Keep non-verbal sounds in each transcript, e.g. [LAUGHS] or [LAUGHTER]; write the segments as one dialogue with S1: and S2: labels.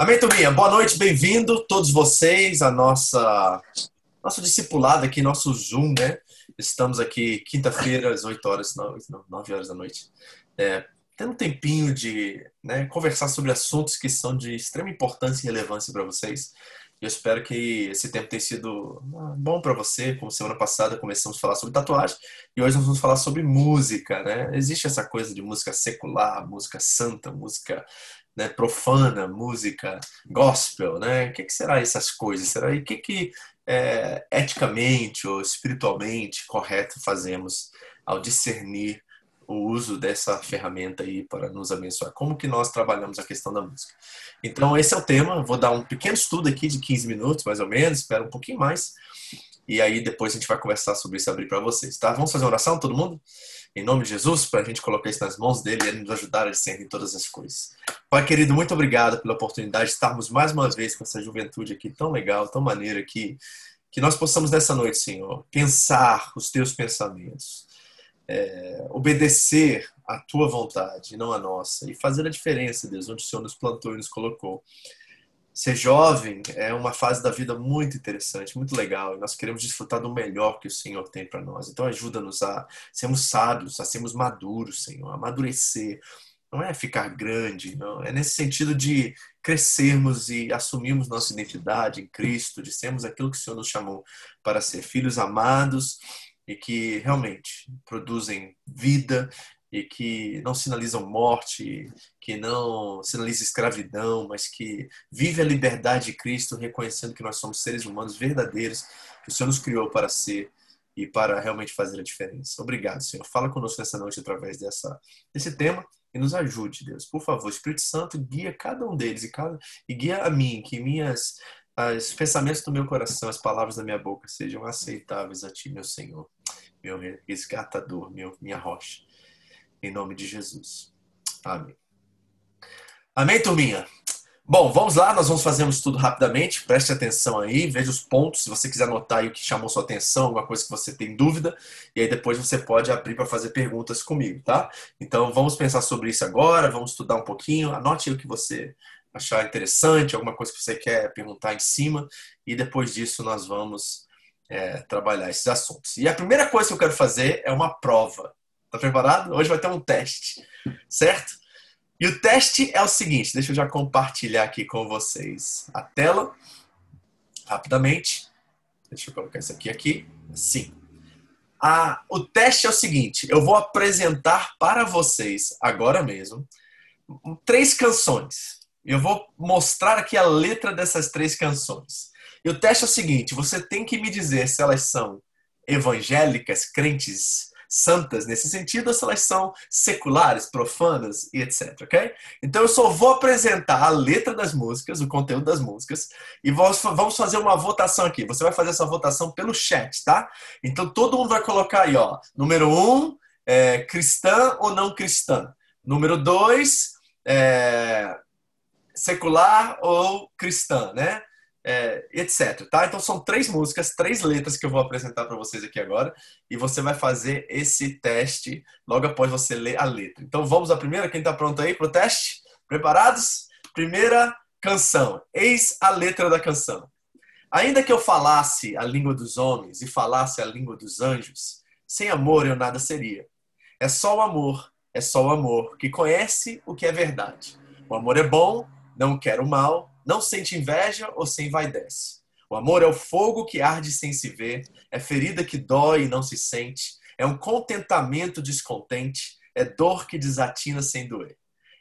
S1: Amém, turminha? Boa noite, bem-vindo todos vocês a nossa nosso discipulado aqui, nosso Zoom, né? Estamos aqui quinta-feira às 8 horas, não, 9 horas da noite. É, tendo um tempinho de né, conversar sobre assuntos que são de extrema importância e relevância para vocês. Eu espero que esse tempo tenha sido ah, bom para você. Como semana passada começamos a falar sobre tatuagem e hoje nós vamos falar sobre música, né? Existe essa coisa de música secular, música santa, música né, profana, música gospel, né? O que, que será essas coisas? Será e o que, que é, eticamente ou espiritualmente correto fazemos ao discernir o uso dessa ferramenta aí para nos abençoar? Como que nós trabalhamos a questão da música? Então esse é o tema. Vou dar um pequeno estudo aqui de 15 minutos, mais ou menos. Espero um pouquinho mais. E aí depois a gente vai conversar sobre isso abrir para vocês, tá? Vamos fazer uma oração, todo mundo? Em nome de Jesus, para a gente colocar isso nas mãos dele e ele nos ajudar a discernir todas as coisas. Pai querido, muito obrigado pela oportunidade de estarmos mais uma vez com essa juventude aqui tão legal, tão maneira que que nós possamos nessa noite, Senhor, pensar os teus pensamentos, é, obedecer a tua vontade, não a nossa, e fazer a diferença, Deus, onde o Senhor nos plantou e nos colocou. Ser jovem é uma fase da vida muito interessante, muito legal, nós queremos desfrutar do melhor que o Senhor tem para nós. Então, ajuda-nos a sermos sábios, a sermos maduros, Senhor, a amadurecer. Não é ficar grande, não. É nesse sentido de crescermos e assumirmos nossa identidade em Cristo, de sermos aquilo que o Senhor nos chamou para ser filhos amados e que realmente produzem vida e que não sinalizam morte, que não sinalizam escravidão, mas que vive a liberdade de Cristo, reconhecendo que nós somos seres humanos verdadeiros, que o Senhor nos criou para ser e para realmente fazer a diferença. Obrigado, Senhor. Fala conosco nessa noite através dessa, desse tema e nos ajude, Deus. Por favor, Espírito Santo, guia cada um deles e, cada, e guia a mim, que minhas os pensamentos do meu coração, as palavras da minha boca sejam aceitáveis a Ti, meu Senhor, meu resgatador, meu, minha rocha. Em nome de Jesus. Amém. Amém, turminha? Bom, vamos lá, nós vamos fazer um estudo rapidamente. Preste atenção aí, veja os pontos. Se você quiser anotar aí o que chamou sua atenção, alguma coisa que você tem dúvida, e aí depois você pode abrir para fazer perguntas comigo, tá? Então vamos pensar sobre isso agora, vamos estudar um pouquinho. Anote aí o que você achar interessante, alguma coisa que você quer perguntar em cima, e depois disso nós vamos é, trabalhar esses assuntos. E a primeira coisa que eu quero fazer é uma prova. Tá preparado? Hoje vai ter um teste, certo? E o teste é o seguinte, deixa eu já compartilhar aqui com vocês a tela, rapidamente. Deixa eu colocar isso aqui aqui, assim. Ah, o teste é o seguinte, eu vou apresentar para vocês, agora mesmo, três canções eu vou mostrar aqui a letra dessas três canções. E o teste é o seguinte: você tem que me dizer se elas são evangélicas, crentes, santas nesse sentido, ou se elas são seculares, profanas e etc. Ok? Então eu só vou apresentar a letra das músicas, o conteúdo das músicas, e vamos fazer uma votação aqui. Você vai fazer essa votação pelo chat, tá? Então todo mundo vai colocar aí, ó. Número um, é, cristã ou não cristã. Número dois, é, secular ou cristã, né? É, etc. Tá? Então são três músicas, três letras que eu vou apresentar para vocês aqui agora e você vai fazer esse teste logo após você ler a letra. Então vamos à primeira. Quem está pronto aí para o teste? Preparados? Primeira canção. Eis a letra da canção. Ainda que eu falasse a língua dos homens e falasse a língua dos anjos, sem amor eu nada seria. É só o amor, é só o amor que conhece o que é verdade. O amor é bom não quer o mal, não sente inveja ou se envaidece. O amor é o fogo que arde sem se ver, é ferida que dói e não se sente, é um contentamento descontente, é dor que desatina sem doer.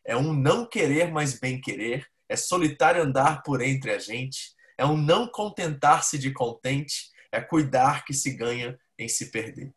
S1: É um não querer, mas bem querer, é solitário andar por entre a gente, é um não contentar-se de contente, é cuidar que se ganha em se perder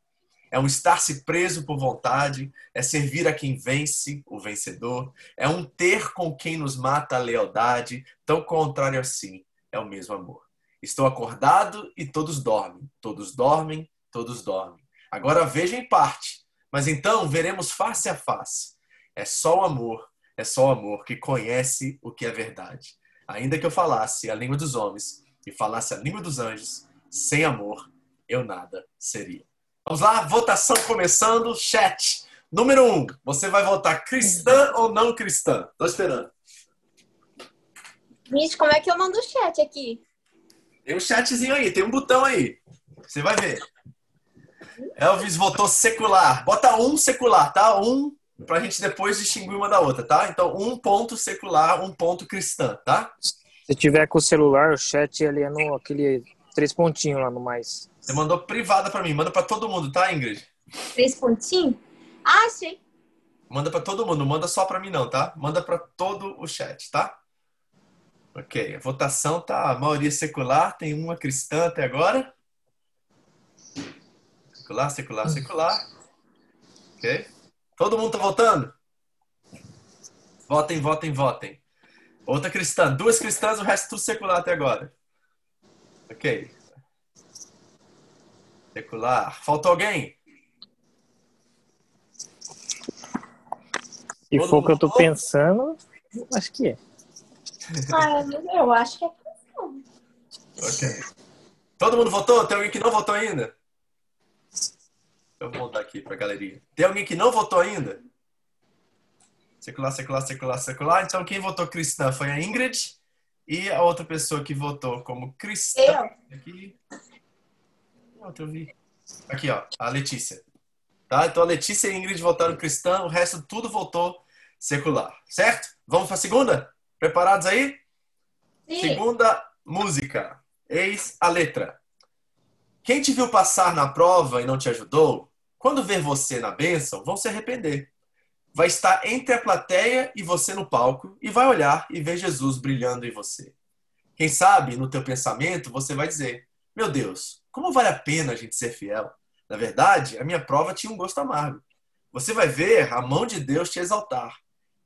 S1: é um estar-se preso por vontade, é servir a quem vence, o vencedor, é um ter com quem nos mata a lealdade, tão contrário assim é o mesmo amor. Estou acordado e todos dormem, todos dormem, todos dormem. Agora veja em parte, mas então veremos face a face. É só o amor, é só o amor que conhece o que é verdade. Ainda que eu falasse a língua dos homens e falasse a língua dos anjos, sem amor eu nada seria. Vamos lá, votação começando, chat. Número um, você vai votar cristã ou não cristã? Tô esperando.
S2: Gente, como é que eu mando o chat aqui?
S1: Tem um chatzinho aí, tem um botão aí. Você vai ver. Elvis votou secular. Bota um secular, tá? Um pra gente depois distinguir uma da outra, tá? Então, um ponto secular, um ponto cristã, tá?
S3: Se tiver com o celular, o chat ele é no aquele três pontinhos lá no mais.
S1: Você mandou privada pra mim, manda pra todo mundo, tá, Ingrid?
S2: Três pontinhos? Ah, achei.
S1: Manda pra todo mundo, manda só pra mim não, tá? Manda pra todo o chat, tá? Ok, a votação tá a maioria secular, tem uma cristã até agora. Secular, secular, secular. Ok? Todo mundo tá votando? Votem, votem, votem. Outra cristã, duas cristãs, o resto tudo secular até agora. Ok. Secular. Faltou alguém?
S3: Se
S1: Todo
S3: for o que eu tô pensando, acho que é.
S2: Ah, eu acho que é
S1: Ok. Todo mundo votou? Tem alguém que não votou ainda? Eu vou voltar aqui pra galeria. Tem alguém que não votou ainda? Secular, secular, secular, secular. Então quem votou cristã foi a Ingrid. E a outra pessoa que votou como cristã.
S2: eu.
S1: Aqui. Outra eu vi. Aqui, ó. A Letícia. Tá? Então a Letícia e a Ingrid votaram cristã. O resto tudo votou secular. Certo? Vamos pra segunda? Preparados aí?
S2: Sim.
S1: Segunda música. Eis a letra. Quem te viu passar na prova e não te ajudou, quando ver você na bênção, vão se arrepender. Vai estar entre a plateia e você no palco e vai olhar e ver Jesus brilhando em você. Quem sabe, no teu pensamento, você vai dizer: Meu Deus, como vale a pena a gente ser fiel? Na verdade, a minha prova tinha um gosto amargo. Você vai ver a mão de Deus te exaltar.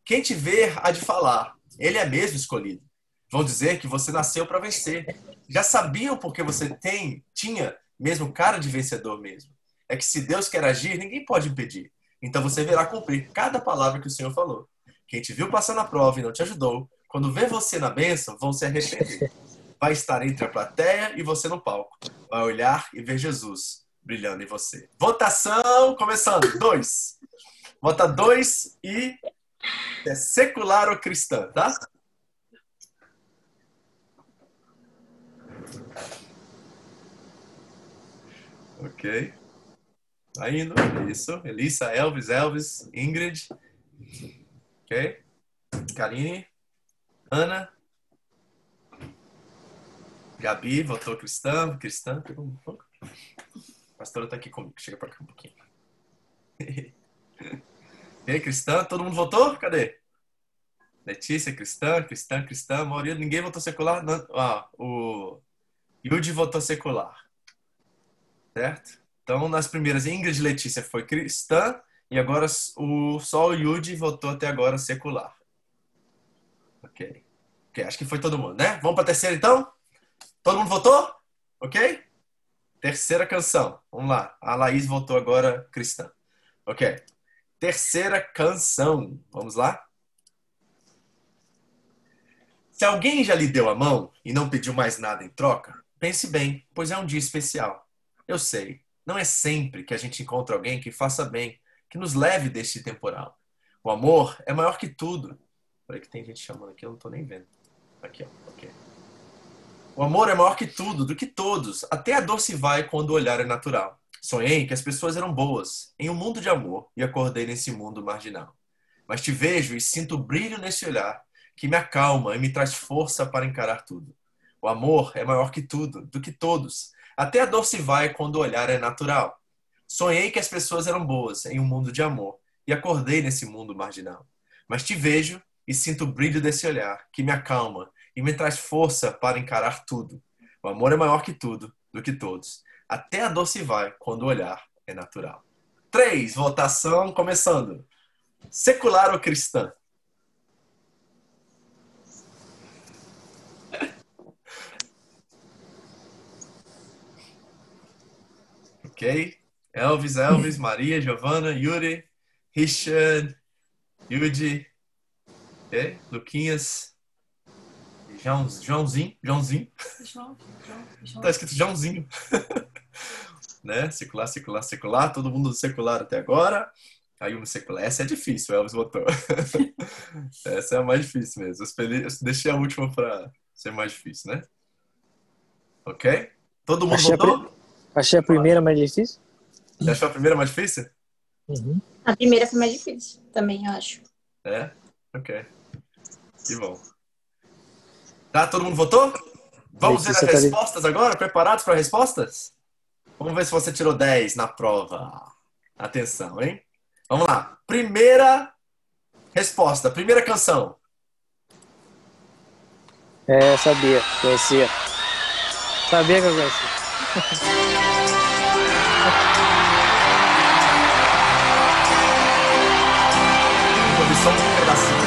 S1: Quem te ver há de falar: Ele é mesmo escolhido. Vão dizer que você nasceu para vencer. Já sabiam porque você tem, tinha mesmo cara de vencedor mesmo. É que se Deus quer agir, ninguém pode impedir. Então você verá cumprir cada palavra que o Senhor falou. Quem te viu passar na prova e não te ajudou, quando vê você na bênção, vão se arrepender. [LAUGHS] Vai estar entre a plateia e você no palco. Vai olhar e ver Jesus brilhando em você. Votação começando. Dois. Vota dois e é secular ou cristã, tá? Ok. Tá indo. Isso. Elissa, Elvis, Elvis, Ingrid. Ok. Karine. Ana. Gabi votou cristã. Cristã. pegou um pouco. A pastora tá aqui comigo. Chega pra cá um pouquinho. [LAUGHS] E aí, cristã? Todo mundo votou? Cadê? Letícia, cristã, cristã, cristã. A ninguém votou secular. Não, ah, o Yudi votou secular. Certo? Então, nas primeiras, Ingrid Letícia foi cristã e agora o, só o Yudi votou até agora secular. Ok. Ok, acho que foi todo mundo, né? Vamos para a terceira, então? Todo mundo votou? Ok? Terceira canção. Vamos lá. A Laís votou agora cristã. Ok. Terceira canção. Vamos lá? Se alguém já lhe deu a mão e não pediu mais nada em troca, pense bem, pois é um dia especial. Eu sei, não é sempre que a gente encontra alguém que faça bem, que nos leve deste temporal. O amor é maior que tudo. Olha que tem gente chamando aqui, eu não tô nem vendo. Aqui, ó. Ok. O amor é maior que tudo, do que todos. Até a dor se vai quando o olhar é natural. Sonhei que as pessoas eram boas, em um mundo de amor, e acordei nesse mundo marginal. Mas te vejo e sinto brilho nesse olhar, que me acalma e me traz força para encarar tudo. O amor é maior que tudo, do que todos. Até a dor se vai quando o olhar é natural. Sonhei que as pessoas eram boas, em um mundo de amor, e acordei nesse mundo marginal. Mas te vejo e sinto o brilho desse olhar, que me acalma e me traz força para encarar tudo. O amor é maior que tudo, do que todos. Até a dor se vai quando o olhar é natural. Três, votação começando. Secular ou cristã? Ok. Elvis, Elvis, Maria, Giovana, Yuri, Richard, Yudi, ok? Luquinhas, João, Joãozinho, Joãozinho.
S4: João, João, João.
S1: Tá escrito Joãozinho. [LAUGHS] né? Secular, secular, secular. Todo mundo secular até agora. Aí um secular. Essa é difícil, Elvis botou. [LAUGHS] Essa é a mais difícil mesmo. Eu deixei a última pra ser mais difícil, né? Ok? Todo mundo
S3: Achei pri- achei a primeira mais difícil.
S1: Você achou a primeira mais difícil?
S3: Uhum.
S2: A primeira foi mais difícil, também, eu acho.
S1: É? Ok. Que bom. Tá, todo mundo votou? Vamos ver as
S3: tá ali.
S1: respostas agora? Preparados para respostas? Vamos ver se você tirou 10 na prova. Atenção, hein? Vamos lá. Primeira resposta, primeira canção.
S3: É, sabia, conhecia. Sabia que eu conhecia.
S1: Só um pedacinho.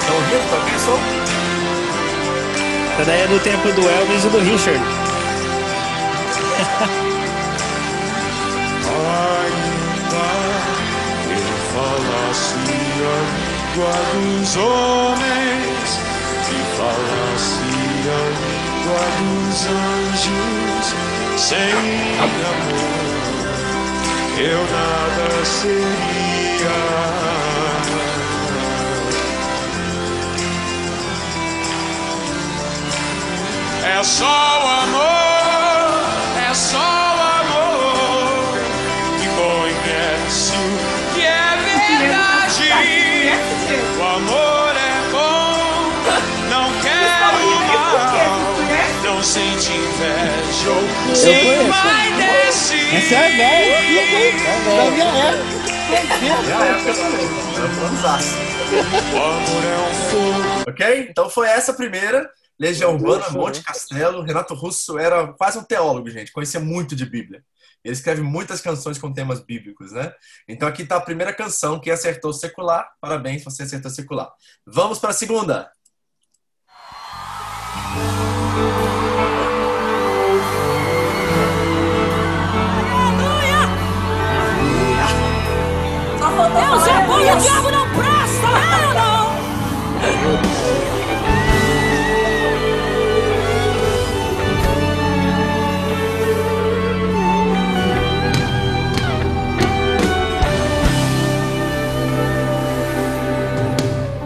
S1: Estão ouvindo? Tá ouvindo o som?
S3: Essa daí é do tempo do Elvis e do Richard.
S5: Ainda eu falasse a língua dos homens e falasse a língua dos anjos, sem amor eu nada seria. É só o amor, não sente inveja ou se vai desse.
S6: Essa é velha, da minha época.
S1: É. É um
S5: é um.
S1: Ok? Então foi essa a primeira. Legião Urbana, Monte? Castelo. Renato Russo era quase um teólogo, gente. Conhecia muito de Bíblia. Ele escreve muitas canções com temas bíblicos, né? Então aqui está a primeira canção. Quem acertou secular, parabéns, você acertou secular. Vamos para a segunda.
S7: Deus é bom e o diabo não presta, não, não.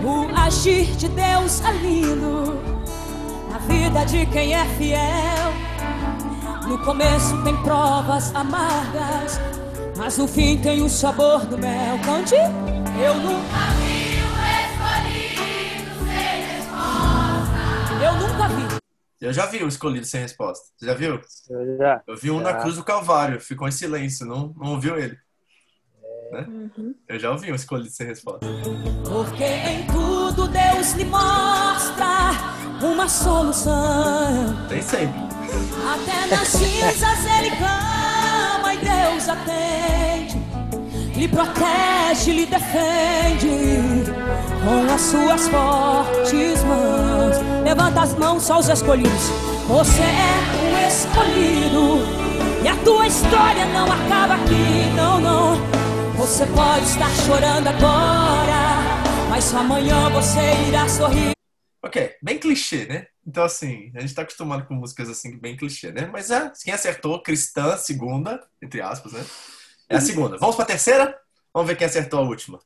S7: O agir de Deus é lindo na vida de quem é fiel. No começo tem provas amargas, mas no fim tem o sabor do mel. Cante, eu nunca vi Eu nunca vi.
S1: Eu já vi o escolhido sem resposta. Você já viu?
S3: Eu já.
S1: Eu vi um na
S3: Já.
S1: Cruz do Calvário. Ficou em silêncio. Não, não ouviu ele. Né? Eu já ouvi um escolhido sem resposta.
S7: Porque em tudo Deus lhe mostra uma solução.
S1: Tem sempre.
S7: Até nas cinzas ele e Deus atende. Lhe protege, lhe defende com as suas fortes mãos. Levanta as mãos, só os escolhidos. Você é o escolhido e a tua história não acaba aqui, não, não. Você pode estar chorando agora, mas amanhã você irá sorrir.
S1: Ok, bem clichê, né? Então, assim, a gente tá acostumado com músicas assim, bem clichê, né? Mas é, quem acertou, cristã, segunda, entre aspas, né? É a segunda. Vamos pra terceira? Vamos ver quem acertou a última.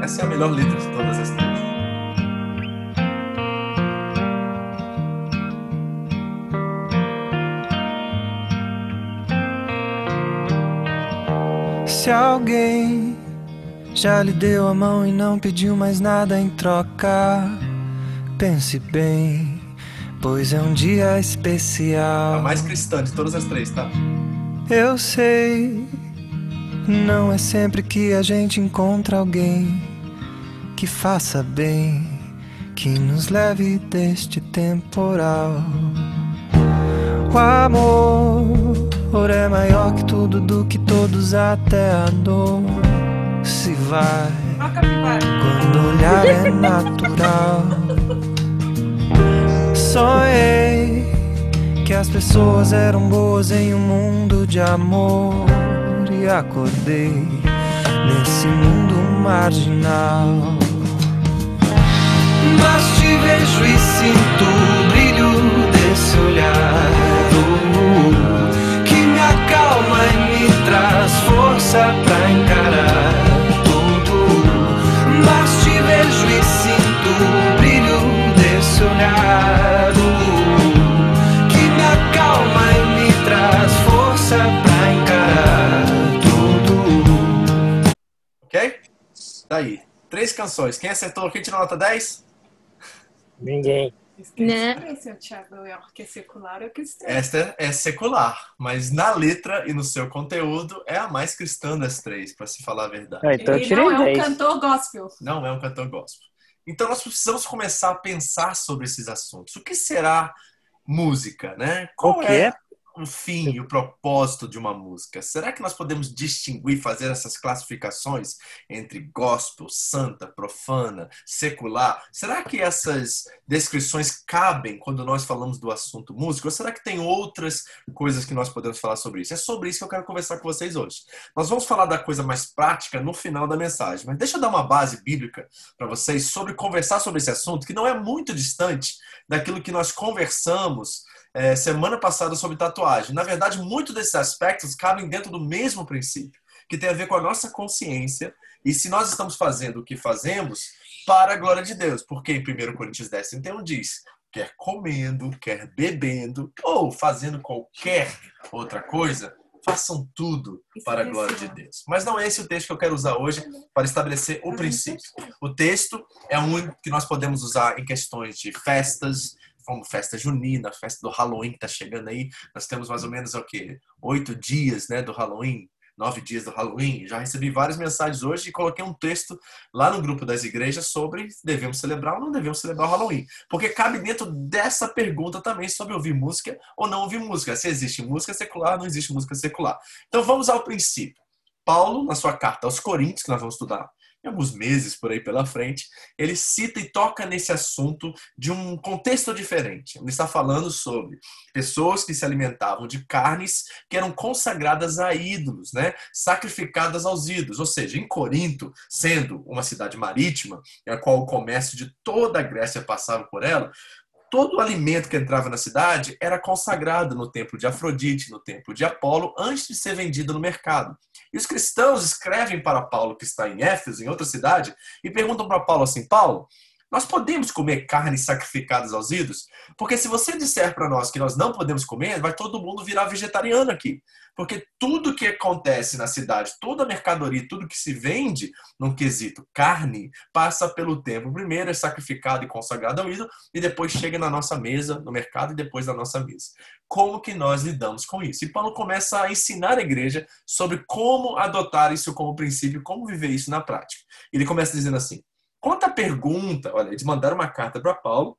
S1: Essa é a melhor letra de todas as três.
S8: Se alguém já lhe deu a mão e não pediu mais nada em troca, pense bem, pois é um dia
S1: A
S8: especial.
S1: mais cristã de todas as três, tá?
S8: Eu sei, não é sempre que a gente encontra alguém que faça bem, que nos leve deste temporal. O amor é maior que tudo, do que todos, até a dor se vai. Quando olhar é [LAUGHS] natural. Sonhei que as pessoas eram boas em um mundo de amor e acordei nesse mundo marginal. Mas te vejo e sinto o brilho desse olhar uh, que me acalma e me traz força pra encarar
S1: Daí. Três canções. Quem acertou? Quem tirou nota 10?
S3: Ninguém.
S2: Né?
S4: Né? seu Thiago, é que é secular ou cristão?
S1: Esta é secular, mas na letra e no seu conteúdo é a mais cristã das três, para se falar a verdade.
S3: Ah, então eu
S4: Ele
S3: tirei
S4: não é um
S3: 10.
S4: cantor gospel.
S1: Não é um cantor gospel. Então nós precisamos começar a pensar sobre esses assuntos. O que será música, né? Qual
S3: O quê?
S1: é o fim e o propósito de uma música? Será que nós podemos distinguir, fazer essas classificações entre gospel, santa, profana, secular? Será que essas descrições cabem quando nós falamos do assunto música? Ou será que tem outras coisas que nós podemos falar sobre isso? É sobre isso que eu quero conversar com vocês hoje. Nós vamos falar da coisa mais prática no final da mensagem, mas deixa eu dar uma base bíblica para vocês sobre conversar sobre esse assunto que não é muito distante daquilo que nós conversamos é, semana passada sobre tatuagem. Na verdade, muitos desses aspectos cabem dentro do mesmo princípio, que tem a ver com a nossa consciência e se nós estamos fazendo o que fazemos para a glória de Deus. Porque em 1 Coríntios 10, 31 diz, quer comendo, quer bebendo ou fazendo qualquer outra coisa, façam tudo para a glória de. Deus. Mas não é esse o texto que eu quero usar hoje para estabelecer o princípio. O texto é um que nós podemos usar em questões de festas, como festa junina, festa do Halloween que está chegando aí. Nós temos mais ou menos o quê? Oito dias né, do Halloween, nove dias do Halloween. Já recebi várias mensagens hoje e coloquei um texto lá no grupo das igrejas sobre se devemos celebrar ou não devemos celebrar o Halloween. Porque cabe dentro dessa pergunta também sobre ouvir música ou não ouvir música. Se existe música secular, não existe música secular. Então vamos ao princípio. Paulo, na sua carta aos Coríntios, que nós vamos estudar em alguns meses por aí pela frente, ele cita e toca nesse assunto de um contexto diferente. Ele está falando sobre pessoas que se alimentavam de carnes que eram consagradas a ídolos, né? sacrificadas aos ídolos. Ou seja, em Corinto, sendo uma cidade marítima, a qual o comércio de toda a Grécia passava por ela, todo o alimento que entrava na cidade era consagrado no templo de Afrodite, no templo de Apolo, antes de ser vendido no mercado. E os cristãos escrevem para Paulo, que está em Éfeso, em outra cidade, e perguntam para Paulo assim: Paulo, nós podemos comer carnes sacrificadas aos ídolos? Porque se você disser para nós que nós não podemos comer, vai todo mundo virar vegetariano aqui. Porque tudo que acontece na cidade, toda a mercadoria, tudo que se vende num quesito carne, passa pelo templo. Primeiro é sacrificado e consagrado ao ídolo, e depois chega na nossa mesa, no mercado, e depois na nossa mesa. Como que nós lidamos com isso? E Paulo começa a ensinar a igreja sobre como adotar isso como princípio, como viver isso na prática. Ele começa dizendo assim: Quanto à pergunta, olha, eles mandaram uma carta para Paulo.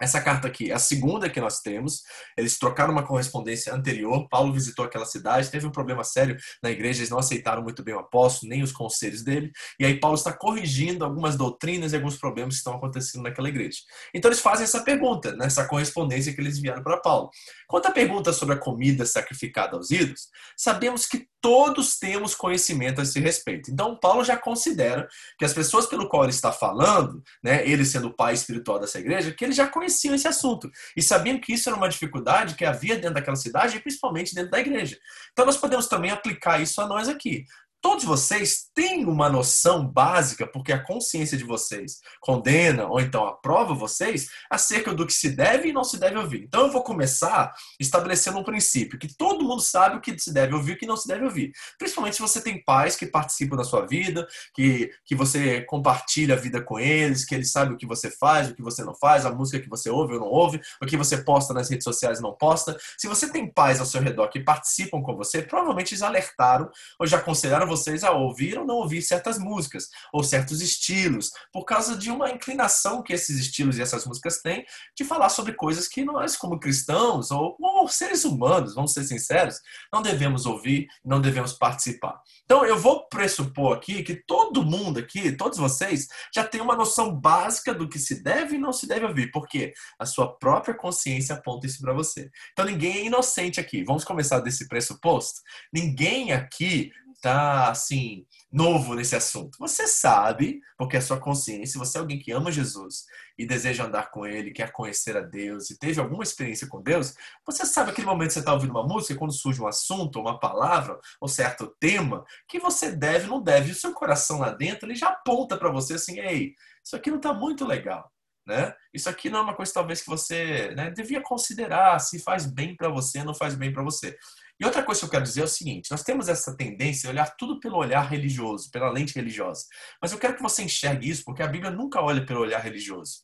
S1: Essa carta aqui é a segunda que nós temos. Eles trocaram uma correspondência anterior. Paulo visitou aquela cidade, teve um problema sério na igreja, eles não aceitaram muito bem o apóstolo, nem os conselhos dele. E aí Paulo está corrigindo algumas doutrinas e alguns problemas que estão acontecendo naquela igreja. Então eles fazem essa pergunta, nessa correspondência que eles enviaram para Paulo. Quanto à pergunta sobre a comida sacrificada aos ídolos, sabemos que todos temos conhecimento a esse respeito. Então, Paulo já considera que as pessoas pelo qual ele está falando, né, ele sendo o pai espiritual dessa igreja, que eles já conheciam esse assunto e sabiam que isso era uma dificuldade que havia dentro daquela cidade e principalmente dentro da igreja. Então, nós podemos também aplicar isso a nós aqui. Todos vocês têm uma noção básica, porque a consciência de vocês condena ou então aprova vocês acerca do que se deve e não se deve ouvir. Então eu vou começar estabelecendo um princípio que todo mundo sabe o que se deve ouvir e o que não se deve ouvir. Principalmente se você tem pais que participam da sua vida, que, que você compartilha a vida com eles, que eles sabem o que você faz, o que você não faz, a música que você ouve ou não ouve, o que você posta nas redes sociais e não posta. Se você tem pais ao seu redor que participam com você, provavelmente eles alertaram ou já aconselharam vocês a ouvir ou não ouvir certas músicas ou certos estilos, por causa de uma inclinação que esses estilos e essas músicas têm de falar sobre coisas que nós, como cristãos ou, ou seres humanos, vamos ser sinceros, não devemos ouvir, não devemos participar. Então eu vou pressupor aqui que todo mundo aqui, todos vocês, já tem uma noção básica do que se deve e não se deve ouvir, porque a sua própria consciência aponta isso para você. Então ninguém é inocente aqui. Vamos começar desse pressuposto? Ninguém aqui tá assim novo nesse assunto. Você sabe, porque é sua consciência, você é alguém que ama Jesus e deseja andar com ele, quer conhecer a Deus e teve alguma experiência com Deus, você sabe aquele momento que você está ouvindo uma música, quando surge um assunto, uma palavra, ou certo tema, que você deve, não deve, e o seu coração lá dentro, ele já aponta para você assim, ei, isso aqui não está muito legal. Né? Isso aqui não é uma coisa talvez que você né, devia considerar se faz bem para você não faz bem para você. E outra coisa que eu quero dizer é o seguinte: nós temos essa tendência a olhar tudo pelo olhar religioso, pela lente religiosa. Mas eu quero que você enxergue isso, porque a Bíblia nunca olha pelo olhar religioso.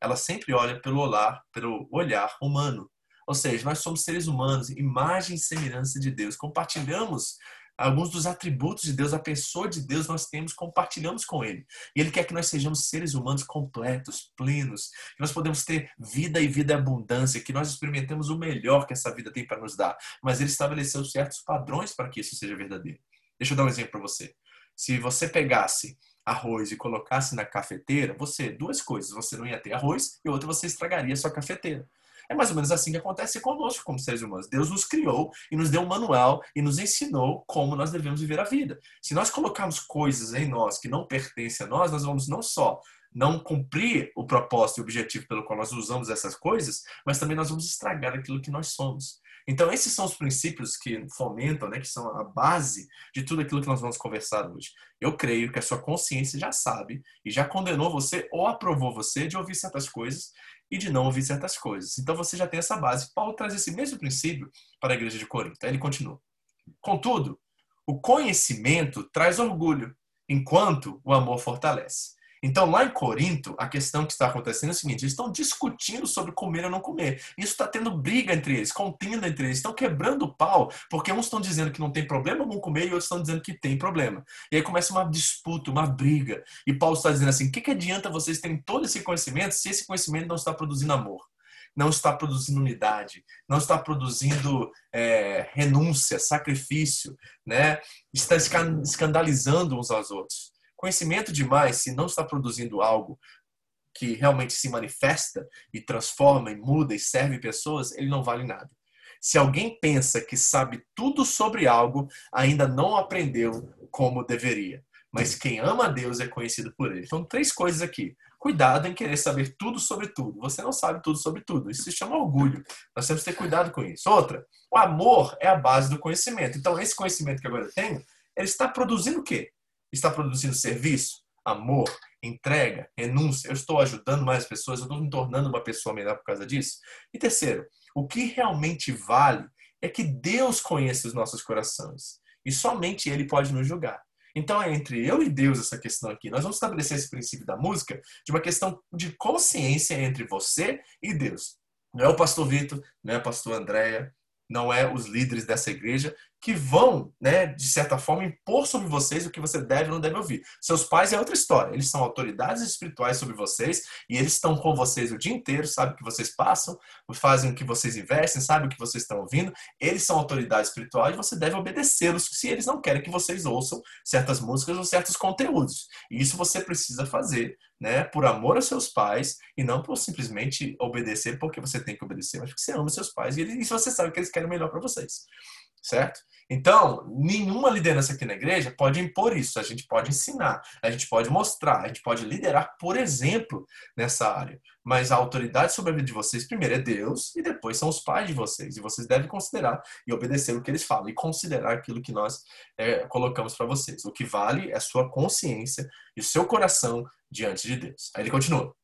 S1: Ela sempre olha pelo olhar, pelo olhar humano. Ou seja, nós somos seres humanos, imagem e semelhança de Deus. Compartilhamos alguns dos atributos de Deus, a pessoa de Deus nós temos, compartilhamos com Ele. E Ele quer que nós sejamos seres humanos completos, plenos, que nós podemos ter vida e vida abundância, que nós experimentemos o melhor que essa vida tem para nos dar. Mas Ele estabeleceu certos padrões para que isso seja verdadeiro. Deixa eu dar um exemplo para você. Se você pegasse arroz e colocasse na cafeteira, você, duas coisas, você não ia ter arroz e outra você estragaria a sua cafeteira. É mais ou menos assim que acontece conosco como seres humanos. Deus nos criou e nos deu um manual e nos ensinou como nós devemos viver a vida. Se nós colocarmos coisas em nós que não pertencem a nós, nós vamos não só não cumprir o propósito e objetivo pelo qual nós usamos essas coisas, mas também nós vamos estragar aquilo que nós somos. Então, esses são os princípios que fomentam, né, que são a base de tudo aquilo que nós vamos conversar hoje. Eu creio que a sua consciência já sabe e já condenou você ou aprovou você de ouvir certas coisas e de não ouvir certas coisas. Então você já tem essa base. Paulo traz esse mesmo princípio para a igreja de Corinto. Aí ele continua. Contudo, o conhecimento traz orgulho, enquanto o amor fortalece. Então, lá em Corinto, a questão que está acontecendo é o seguinte: eles estão discutindo sobre comer ou não comer. Isso está tendo briga entre eles, contenda entre eles, estão quebrando o pau, porque uns estão dizendo que não tem problema algum comer e outros estão dizendo que tem problema. E aí começa uma disputa, uma briga. E Paulo está dizendo assim: o que, que adianta vocês terem todo esse conhecimento se esse conhecimento não está produzindo amor? não está produzindo unidade, não está produzindo é, renúncia, sacrifício, né? está escandalizando uns aos outros. Conhecimento demais, se não está produzindo algo que realmente se manifesta e transforma e muda e serve pessoas, ele não vale nada. Se alguém pensa que sabe tudo sobre algo, ainda não aprendeu como deveria. Mas quem ama a Deus é conhecido por ele. Então, três coisas aqui. Cuidado em querer saber tudo sobre tudo. Você não sabe tudo sobre tudo. Isso se chama orgulho. Nós temos que ter cuidado com isso. Outra, o amor é a base do conhecimento. Então, esse conhecimento que agora eu tenho, ele está produzindo o quê? Está produzindo serviço, amor, entrega, renúncia. Eu estou ajudando mais pessoas, eu estou me tornando uma pessoa melhor por causa disso. E terceiro, o que realmente vale é que Deus conhece os nossos corações e somente Ele pode nos julgar. Então é entre eu e Deus essa questão aqui. Nós vamos estabelecer esse princípio da música de uma questão de consciência entre você e Deus. Não é o pastor Vitor, não é a pastor Andréia, não é os líderes dessa igreja que vão, né, de certa forma, impor sobre vocês o que você deve ou não deve ouvir. Seus pais é outra história. Eles são autoridades espirituais sobre vocês e eles estão com vocês o dia inteiro, sabem o que vocês passam, fazem o que vocês investem, sabem o que vocês estão ouvindo. Eles são autoridades espirituais e você deve obedecê-los se eles não querem que vocês ouçam certas músicas ou certos conteúdos. E isso você precisa fazer, né, por amor aos seus pais e não por simplesmente obedecer porque você tem que obedecer, mas porque você ama seus pais e, eles, e você sabe que eles querem o melhor para vocês certo? Então, nenhuma liderança aqui na igreja pode impor isso. A gente pode ensinar, a gente pode mostrar, a gente pode liderar, por exemplo, nessa área. Mas a autoridade sobre a vida de vocês, primeiro, é Deus e depois são os pais de vocês. E vocês devem considerar e obedecer o que eles falam e considerar aquilo que nós é, colocamos para vocês. O que vale é sua consciência e o seu coração diante de Deus. Aí ele continua.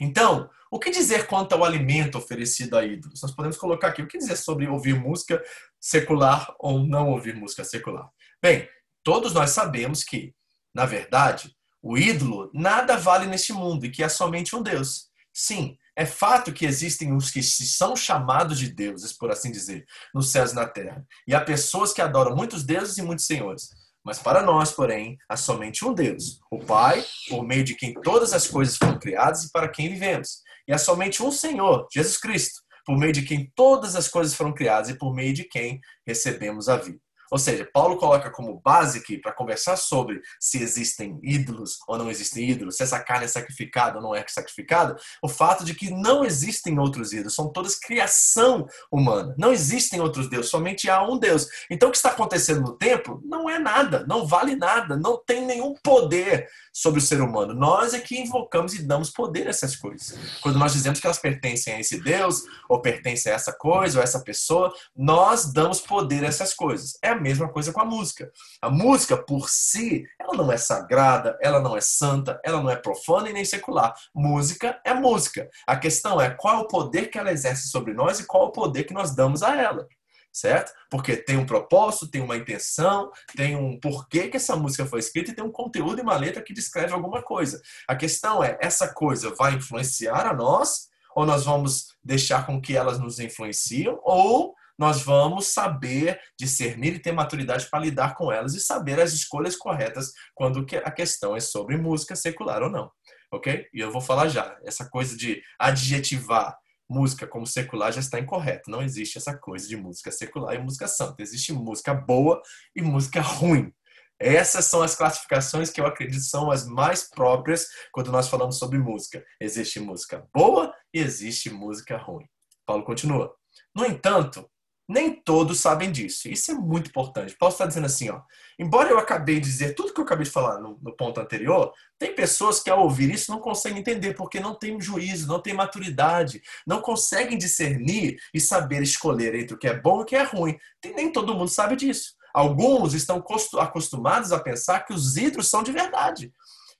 S1: Então, o que dizer quanto ao alimento oferecido a ídolos? Nós podemos colocar aqui o que dizer sobre ouvir música secular ou não ouvir música secular. Bem, todos nós sabemos que, na verdade, o ídolo nada vale neste mundo e que é somente um Deus. Sim, é fato que existem os que são chamados de deuses, por assim dizer, nos céus e na terra. E há pessoas que adoram muitos deuses e muitos senhores. Mas para nós, porém, há somente um Deus, o Pai, por meio de quem todas as coisas foram criadas e para quem vivemos. E há somente um Senhor, Jesus Cristo, por meio de quem todas as coisas foram criadas e por meio de quem recebemos a vida. Ou seja, Paulo coloca como base aqui para conversar sobre se existem ídolos ou não existem ídolos, se essa carne é sacrificada ou não é sacrificada, o fato de que não existem outros ídolos, são todas criação humana. Não existem outros deuses, somente há um Deus. Então o que está acontecendo no templo não é nada, não vale nada, não tem nenhum poder sobre o ser humano. Nós é que invocamos e damos poder a essas coisas. Quando nós dizemos que elas pertencem a esse Deus, ou pertencem a essa coisa, ou a essa pessoa, nós damos poder a essas coisas. É a mesma coisa com a música. A música, por si, ela não é sagrada, ela não é santa, ela não é profana e nem secular. Música é música. A questão é qual é o poder que ela exerce sobre nós e qual é o poder que nós damos a ela certo? Porque tem um propósito, tem uma intenção, tem um porquê que essa música foi escrita e tem um conteúdo e uma letra que descreve alguma coisa. A questão é, essa coisa vai influenciar a nós ou nós vamos deixar com que elas nos influenciam ou nós vamos saber discernir e ter maturidade para lidar com elas e saber as escolhas corretas quando a questão é sobre música secular ou não, ok? E eu vou falar já, essa coisa de adjetivar música como secular já está incorreto. Não existe essa coisa de música secular e música santa. Existe música boa e música ruim. Essas são as classificações que eu acredito são as mais próprias quando nós falamos sobre música. Existe música boa e existe música ruim. Paulo continua. No entanto, nem todos sabem disso. Isso é muito importante. Paulo está dizendo assim, ó. Embora eu acabei de dizer tudo que eu acabei de falar no, no, ponto anterior, tem pessoas que ao ouvir isso não conseguem entender porque não tem juízo, não tem maturidade, não conseguem discernir e saber escolher entre o que é bom e o que é ruim. Tem, nem todo mundo sabe disso. Alguns estão acostumados a pensar que os ídolos são de verdade.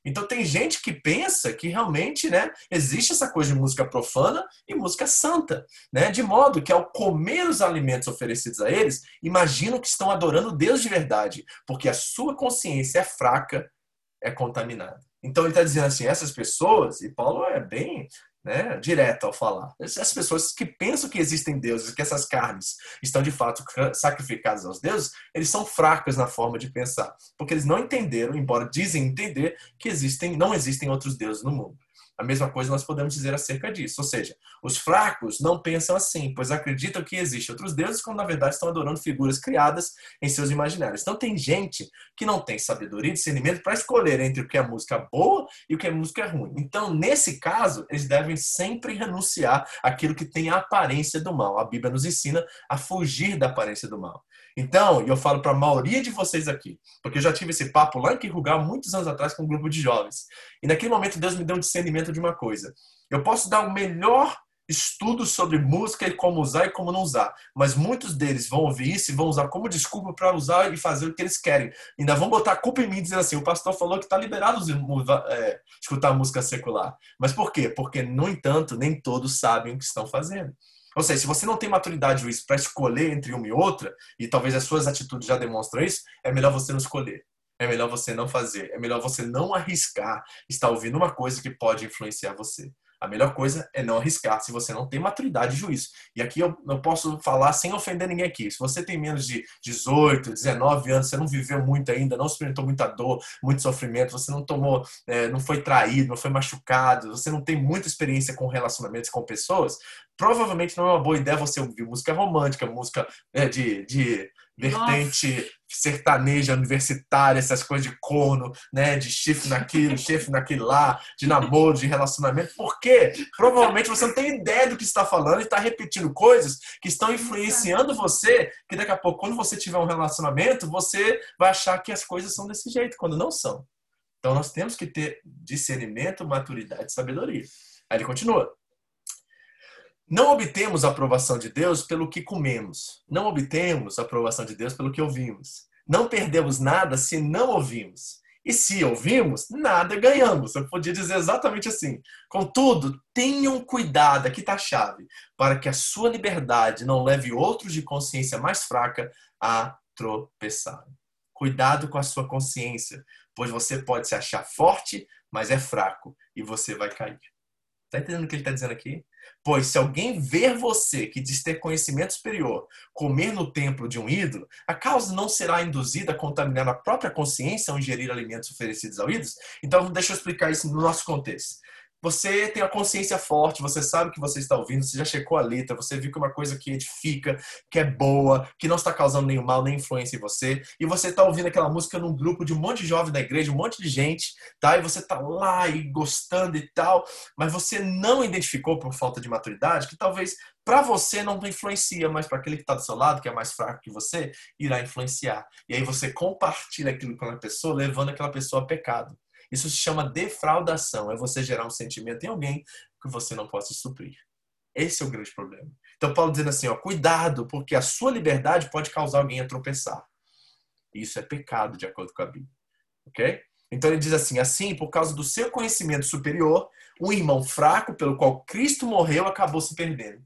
S1: Então tem gente que pensa que realmente, né, existe essa coisa de música profana e música santa, né? De modo que ao comer os alimentos oferecidos a eles, imaginam que estão adorando Deus de verdade, porque a sua consciência é fraca, é contaminada. Então ele está dizendo assim, essas pessoas, e Paulo é bem né, direto ao falar. Essas pessoas que pensam que existem deuses, que essas carnes estão de fato sacrificadas aos deuses, eles são fracos na forma de pensar, porque eles não entenderam, embora dizem entender, que existem, não existem outros deuses no mundo. A mesma coisa nós podemos dizer acerca disso. Ou seja, os fracos não pensam assim, pois acreditam que existem outros deuses, quando na verdade estão adorando figuras criadas em seus imaginários. Então tem gente que não tem sabedoria e discernimento para escolher entre o que é música boa e o que é música ruim. Então, nesse caso, eles devem sempre renunciar àquilo que tem a aparência do mal. A Bíblia nos ensina a fugir da aparência do mal. Então, eu falo para a maioria de vocês aqui, porque eu já tive esse papo lá em Kirugal muitos anos atrás com um grupo de jovens. E naquele momento Deus me deu um discernimento de uma coisa. Eu posso dar o melhor estudo sobre música e como usar e como não usar, mas muitos deles vão ouvir isso e vão usar como desculpa para usar e fazer o que eles querem. Ainda vão botar a culpa em mim dizendo assim: o pastor falou que está liberado é, escutar música secular. Mas por quê? Porque, no entanto, nem todos sabem o que estão fazendo. Ou seja, se você não tem maturidade juiz para escolher entre uma e outra, e talvez as suas atitudes já demonstram isso, é melhor você não escolher. É melhor você não fazer. É melhor você não arriscar estar ouvindo uma coisa que pode influenciar você. A melhor coisa é não arriscar se você não tem maturidade e juízo. E aqui eu, eu posso falar sem ofender ninguém aqui. Se você tem menos de 18, 19 anos, você não viveu muito ainda, não experimentou muita dor, muito sofrimento, você não tomou, é, não foi traído, não foi machucado, você não tem muita experiência com relacionamentos com pessoas, provavelmente não é uma boa ideia você ouvir música romântica, música é, de, de vertente. Sertaneja, universitária, essas coisas de corno, né, de chifre naquilo, [LAUGHS] chifre naquilo lá, de namoro, de relacionamento, porque provavelmente você não tem ideia do que está falando e está repetindo coisas que estão influenciando você, que daqui a pouco, quando você tiver um relacionamento, você vai achar que as coisas são desse jeito, quando não são. Então nós temos que ter discernimento, maturidade e sabedoria. Aí ele continua. Não obtemos a aprovação de Deus pelo que comemos. Não obtemos a aprovação de Deus pelo que ouvimos. Não perdemos nada se não ouvimos. E se ouvimos, nada ganhamos. Eu podia dizer exatamente assim. Contudo, tenham cuidado, aqui está a chave, para que a sua liberdade não leve outros de consciência mais fraca a tropeçar. Cuidado com a sua consciência, pois você pode se achar forte, mas é fraco e você vai cair. Está entendendo o que ele está dizendo aqui? Pois se alguém ver você que diz ter conhecimento superior comer no templo de um ídolo, a causa não será induzida a contaminar a própria consciência ao ingerir alimentos oferecidos ao ídolos? Então, deixa eu explicar isso no nosso contexto. Você tem a consciência forte, você sabe que você está ouvindo, você já checou a letra, você viu que é uma coisa que edifica, que é boa, que não está causando nenhum mal, nem influência em você, e você está ouvindo aquela música num grupo de um monte de jovem da igreja, um monte de gente, tá? E você tá lá e gostando e tal, mas você não identificou por falta de maturidade que talvez para você não influencia, mas para aquele que está do seu lado, que é mais fraco que você, irá influenciar. E aí você compartilha aquilo com a pessoa, levando aquela pessoa a pecado. Isso se chama defraudação. É você gerar um sentimento em alguém que você não possa suprir. Esse é o grande problema. Então, Paulo dizendo assim: ó, cuidado, porque a sua liberdade pode causar alguém a tropeçar. Isso é pecado, de acordo com a Bíblia. Ok? Então, ele diz assim: assim, por causa do seu conhecimento superior, um irmão fraco pelo qual Cristo morreu acabou se perdendo.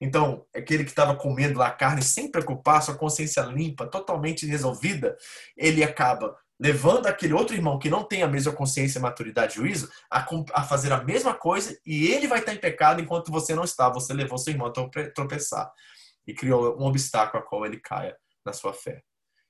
S1: Então, aquele que estava comendo lá carne sem preocupar, sua consciência limpa, totalmente resolvida, ele acaba levando aquele outro irmão que não tem a mesma consciência, maturidade e juízo a, a, fazer a mesma coisa e ele vai estar em pecado enquanto você não está. Você levou seu irmão a tropeçar e criou um obstáculo a qual ele caia na sua fé.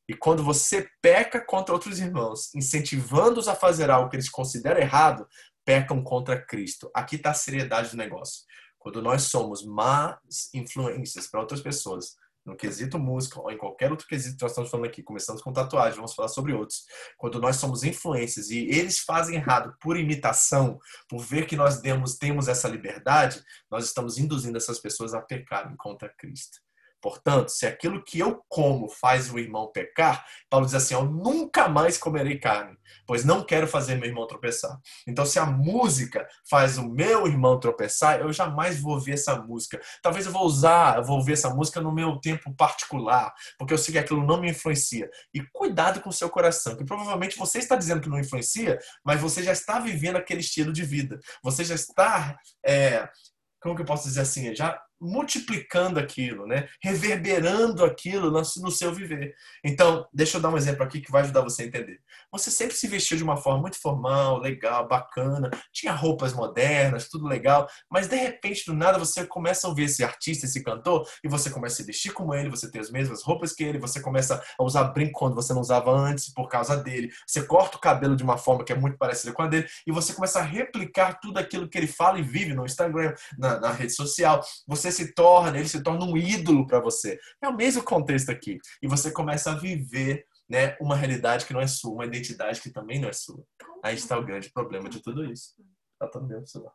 S1: E quando você peca contra outros irmãos, incentivando-os a fazer algo que eles consideram errado, pecam contra Cristo. Aqui está a seriedade do negócio. Quando nós somos más influências para outras pessoas, no quesito música ou em qualquer outro quesito que nós estamos falando aqui, começando com tatuagem, vamos falar sobre outros. Quando nós somos influências e eles fazem errado por imitação, por ver que nós temos, temos essa liberdade, nós estamos induzindo essas pessoas a pecarem contra Cristo. Portanto, se aquilo que eu como faz o irmão pecar, Paulo diz assim: Eu nunca mais comerei carne, pois não quero fazer meu irmão tropeçar. Então, se a música faz o meu irmão tropeçar, eu jamais vou ouvir essa música. Talvez eu vou usar, eu vou ouvir essa música no meu tempo particular, porque eu sei que aquilo não me influencia. E cuidado com o seu coração, que provavelmente você está dizendo que não influencia, mas você já está vivendo aquele estilo de vida. Você já está. É, como que eu posso dizer assim? Já multiplicando aquilo, né? reverberando aquilo no seu viver. Então, deixa eu dar um exemplo aqui que vai ajudar você a entender. Você sempre se vestiu de uma forma muito formal, legal, bacana, tinha roupas modernas, tudo legal, mas de repente, do nada, você começa a ouvir esse artista, esse cantor, e você começa a se vestir como ele, você tem as mesmas roupas que ele, você começa a usar brinco quando você não usava antes por causa dele, você corta o cabelo de uma forma que é muito parecida com a dele, e você começa a replicar tudo aquilo que ele fala e vive no Instagram, na, na rede social. Você se torna, ele se torna um ídolo para você. É o mesmo contexto aqui. E você começa a viver né, uma realidade que não é sua, uma identidade que também não é sua. Aí está o grande problema de tudo isso. Tá todo meu celular.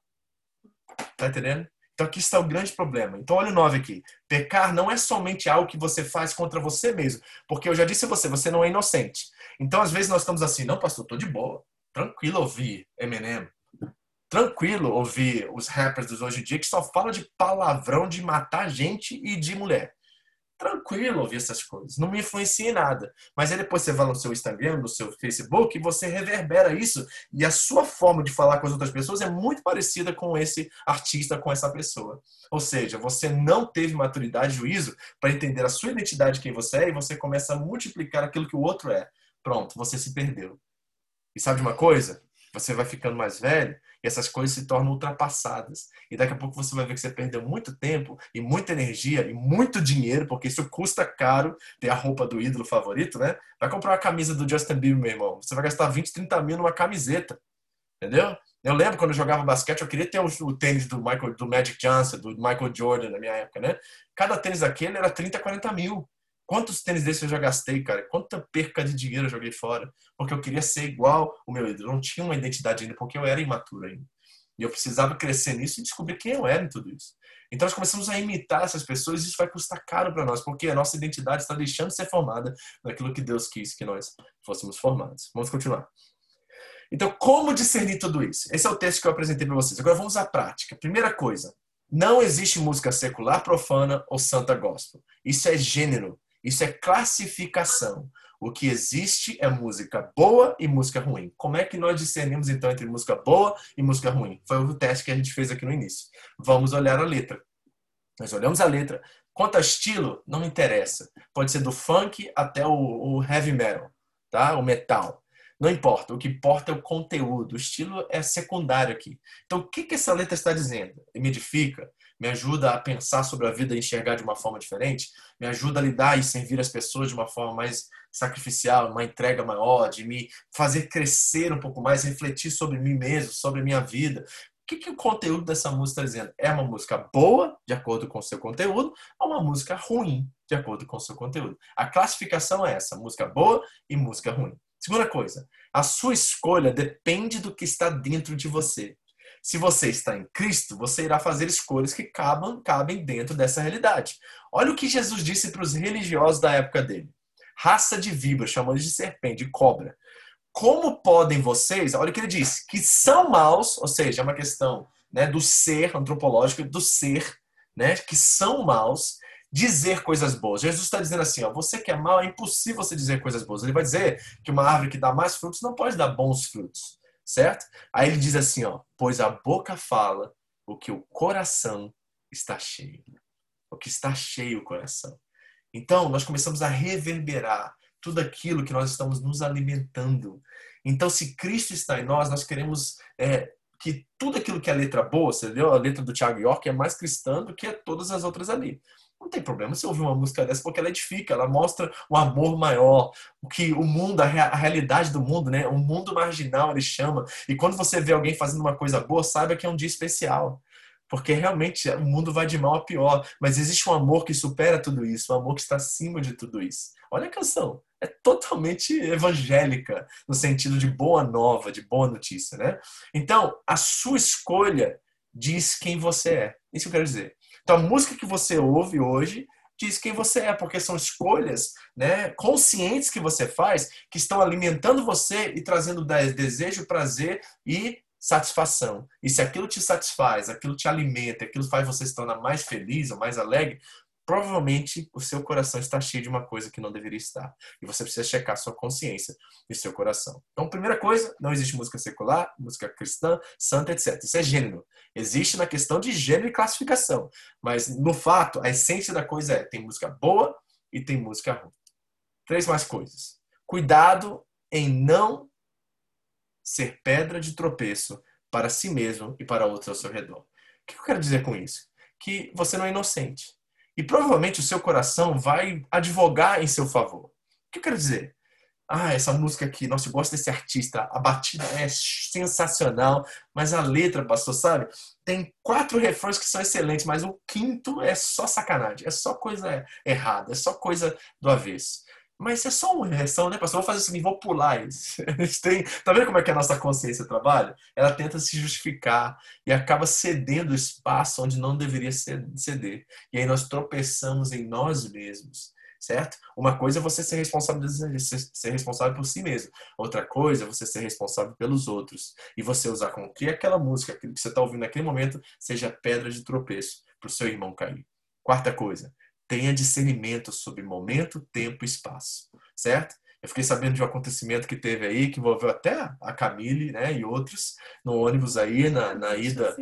S1: Tá entendendo? Então aqui está o grande problema. Então olha o 9 aqui. Pecar não é somente algo que você faz contra você mesmo. Porque eu já disse a você, você não é inocente. Então às vezes nós estamos assim, não pastor, tô de boa. Tranquilo ouvir Eminem tranquilo ouvir os rappers dos hoje em dia que só falam de palavrão, de matar gente e de mulher. Tranquilo ouvir essas coisas, não me influencia em nada. Mas aí depois você vai no seu Instagram, no seu Facebook e você reverbera isso e a sua forma de falar com as outras pessoas é muito parecida com esse artista, com essa pessoa. Ou seja, você não teve maturidade juízo para entender a sua identidade, quem você é, e você começa a multiplicar aquilo que o outro é. Pronto, você se perdeu. E sabe de uma coisa? Você vai ficando mais velho e essas coisas se tornam ultrapassadas. E daqui a pouco você vai ver que você perdeu muito tempo e muita energia e muito dinheiro, porque isso custa caro ter a roupa do ídolo favorito, né? Vai comprar uma camisa do Justin Bieber, meu irmão. Você vai gastar 20, 30 mil numa camiseta. Entendeu? Eu lembro quando eu jogava basquete, eu queria ter o, o, tênis do Michael, do Magic Johnson, do Michael Jordan na minha época, né? Cada tênis daquele era 30, 40 mil. Quantos tênis desses eu já gastei, cara? Quanta perca de dinheiro eu joguei fora? Porque eu queria ser igual o meu ídolo. Eu não tinha uma identidade ainda, porque eu era imaturo ainda. E eu precisava crescer nisso e descobrir quem eu era em tudo isso. Então nós começamos a imitar essas pessoas e isso vai custar caro para nós, porque a nossa identidade está deixando de ser formada naquilo que Deus quis que nós fôssemos formados. Vamos continuar. Então, como discernir tudo isso? Esse é o texto que eu apresentei para vocês. Agora vamos à prática. Primeira coisa, não existe música secular, profana ou santa gospel. Isso é gênero. Isso é classificação. O que existe é música boa e música ruim. Como é que nós discernimos então entre música boa e música ruim? Foi o teste que a gente fez aqui no início. Vamos olhar a letra. Nós olhamos a letra. Quanto a estilo, não interessa. Pode ser do funk até o, o heavy metal, tá? O metal. Não importa. O que importa é o conteúdo. O estilo é secundário aqui. Então, o que, que essa letra está dizendo? Me edifica, me ajuda a pensar sobre a vida e enxergar de uma forma diferente, me ajuda a lidar e servir as pessoas de uma forma mais sacrificial, uma entrega maior, de me fazer crescer um pouco mais, refletir sobre mim mesmo, sobre a minha vida. que, que o conteúdo dessa música está dizendo? É uma música boa, de acordo com o seu conteúdo, ou uma música ruim, de acordo com o seu conteúdo? A classificação é essa: música boa e música ruim. Segunda coisa, a sua escolha depende do que está dentro de você. Se você está em Cristo, você irá fazer escolhas que cabam, cabem dentro dessa realidade. Olha o que Jesus disse para os religiosos da época dele. Raça de víbora, chamando de serpente, de cobra como podem vocês, olha o que ele diz, que são maus, ou seja, é uma questão né, do ser antropológico, do ser, né, que são maus, dizer coisas boas. Jesus está dizendo assim, ó, você que é mau, é impossível você dizer coisas boas. Ele vai dizer que uma árvore que dá mais frutos não pode dar bons frutos, certo? Aí ele diz assim, ó, pois a boca fala o que o coração está cheio. O que está cheio o coração. Então, nós começamos a reverberar tudo aquilo que nós estamos nos alimentando. Então, se Cristo está em nós, nós queremos é, que tudo aquilo que é letra boa, você viu? A letra do Thiago York é mais cristã do que todas as outras ali. Não tem problema se ouvir uma música dessa, porque ela edifica, ela mostra um amor maior, o que o mundo, a, a realidade do mundo, né? O mundo marginal, ele chama. E quando você vê alguém fazendo uma coisa boa, saiba que é um dia especial porque realmente o mundo vai de mal a pior, mas existe um amor que supera tudo isso, um amor que está acima de tudo isso. Olha a canção, é totalmente evangélica no sentido de boa nova, de boa notícia, né? Então, a sua escolha diz quem você é. Isso que eu quero dizer. Então, a música que você ouve hoje diz quem você é, porque são escolhas né, conscientes que você faz que estão alimentando você e trazendo desejo, prazer e satisfação. E se aquilo te satisfaz, aquilo te alimenta, aquilo faz você se tornar mais feliz ou mais alegre, provavelmente o seu coração está cheio de uma coisa que não deveria estar. E você precisa checar sua consciência e seu coração. Então, primeira coisa, não existe música secular, música cristã, santa, etc. Isso é gênero. Existe na questão de gênero e classificação. Mas, no fato, a essência da coisa é: tem música boa e tem música ruim. Três mais coisas. Cuidado em não ser pedra de tropeço para si mesmo e para outros ao seu redor. O que eu quero dizer com isso? Que você não é inocente. E provavelmente o seu coração vai advogar em seu favor. O que eu quero dizer? Ah, essa música aqui, nossa, eu gosto desse artista, a batida é sensacional, mas a letra, pastor, sabe? Tem quatro refrões que são excelentes, mas o quinto é só sacanagem, é só coisa errada, é só coisa do avesso. Mas é só uma reação, né, pastor? Vou fazer o seguinte, vou pular isso. [LAUGHS] tem, tá vendo como é que a nossa consciência trabalha? Ela tenta se justificar e acaba cedendo espaço onde não deveria ceder. E aí nós tropeçamos em nós mesmos, certo? Uma coisa é você ser responsável, ser responsável por si mesmo. Outra coisa é você ser responsável pelos outros. E você usar com que aquela música, aquilo que você está ouvindo naquele momento, seja pedra de tropeço para o seu irmão cair. Quarta coisa, tenha discernimento sobre momento, tempo e espaço, certo? Eu fiquei sabendo de um acontecimento que teve aí, que envolveu até a Camille, né, e outros, no ônibus aí, na, na ida,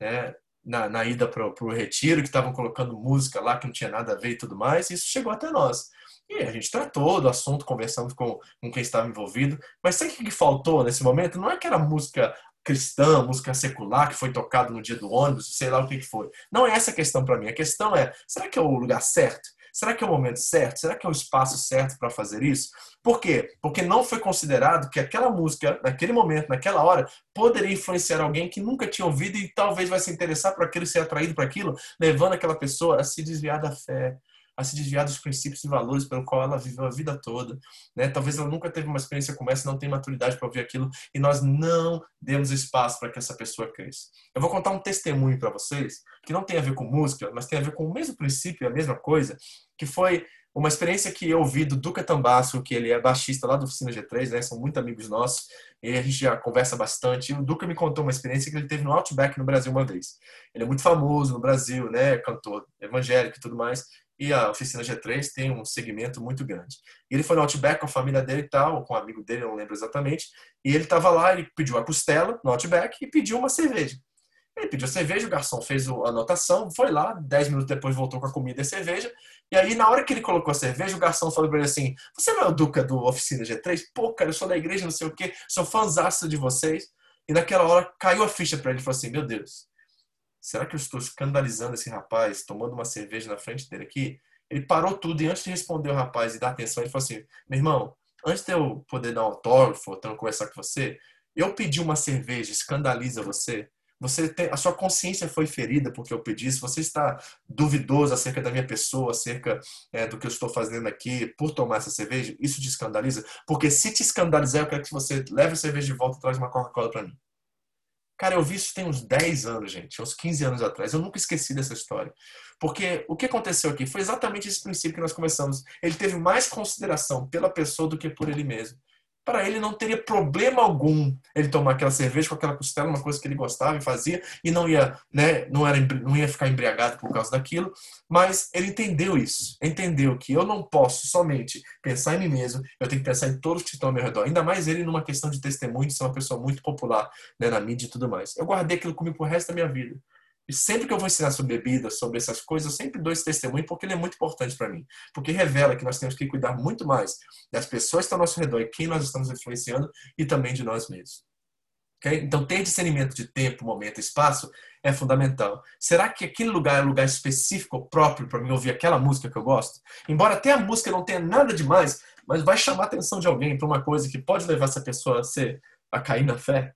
S1: né, na, na ida para o retiro, que estavam colocando música lá que não tinha nada a ver e tudo mais, e isso chegou até nós. E a gente tratou do assunto, conversando com, com quem estava envolvido, mas sabe o que faltou nesse momento? Não é que era música cristã, música secular que foi tocado no dia do ônibus, sei lá o que, que foi. Não é essa a questão para mim. A questão é: será que é o lugar certo? Será que é o momento certo? Será que é o espaço certo para fazer isso? Por quê? Porque não foi considerado que aquela música, naquele momento, naquela hora, poderia influenciar alguém que nunca tinha ouvido e talvez vai se interessar por aquilo, ser atraído por aquilo, levando aquela pessoa a se desviar da fé, a se desviar dos princípios e valores pelo qual ela viveu a vida toda. Né? Talvez ela nunca teve uma experiência como essa, não tem maturidade para ouvir aquilo, e nós não demos espaço para que essa pessoa cresça. Eu vou contar um testemunho para vocês, que não tem a ver com música, mas tem a ver com o mesmo princípio, a mesma coisa, que foi uma experiência que eu ouvi do Duca Tambasso, que ele é baixista lá do Oficina G3, né? São muito amigos nossos, e a gente já conversa bastante. E o Duca me contou uma experiência que ele teve no Outback no Brasil uma vez. Ele é muito famoso no Brasil, né? Cantor evangélico e tudo mais e a oficina G3 tem um segmento muito grande. E ele foi no Outback com a família dele e tal, com um amigo dele, não lembro exatamente, e ele estava lá, ele pediu a costela no Outback e pediu uma cerveja. Ele pediu a cerveja, o garçom fez a anotação, foi lá, 10 minutos depois voltou com a comida e a cerveja, e aí na hora que ele colocou a cerveja, o garçom falou para ele assim, você não é o Duca do Oficina G3? Pô, cara, eu sou da igreja, não sei o quê, sou fãzaço de vocês. E naquela hora caiu a ficha para ele, ele falou assim, meu Deus, será que eu estou escandalizando esse rapaz tomando uma cerveja na frente dele aqui? Ele parou tudo e antes de responder o rapaz e dar atenção, ele falou assim: meu irmão, antes de eu poder dar um autógrafo, então conversar com você, eu pedi uma cerveja, escandaliza você? Você tem, a sua consciência foi ferida porque eu pedi. Se você está duvidoso acerca da minha pessoa, acerca é, do que eu estou fazendo aqui por tomar essa cerveja, isso te escandaliza? Porque se te escandalizar, eu quero que você leve a cerveja de volta e traz uma Coca-Cola para mim. Cara, eu vi isso tem uns 10 anos, gente, uns 15 anos atrás. Eu nunca esqueci dessa história. Porque o que aconteceu aqui foi exatamente esse princípio que nós começamos. Ele teve mais consideração pela pessoa do que por ele mesmo para ele não teria problema algum ele tomar aquela cerveja com aquela costela, uma coisa que ele gostava e fazia, e não ia, né, não, era, não ia ficar embriagado por causa daquilo, mas ele entendeu isso, entendeu que eu não posso somente pensar em mim mesmo, eu tenho que pensar em todos que estão ao meu redor, ainda mais ele numa questão de testemunho, de ser uma pessoa muito popular né, na mídia e tudo mais. Eu guardei aquilo comigo pro resto da minha vida. E sempre que eu vou ensinar sobre bebida, sobre essas coisas, eu sempre dou esse testemunho porque ele é muito importante para mim. Porque revela que nós temos que cuidar muito mais das pessoas que estão ao nosso redor e quem nós estamos influenciando e também de nós mesmos. Okay? Então, ter discernimento de tempo, momento e espaço é fundamental. Será que aquele lugar é um lugar específico, próprio para mim ouvir aquela música que eu gosto? Embora até a música não tenha nada demais, mas vai chamar a atenção de alguém para uma coisa que pode levar essa pessoa a, ser, a cair na fé,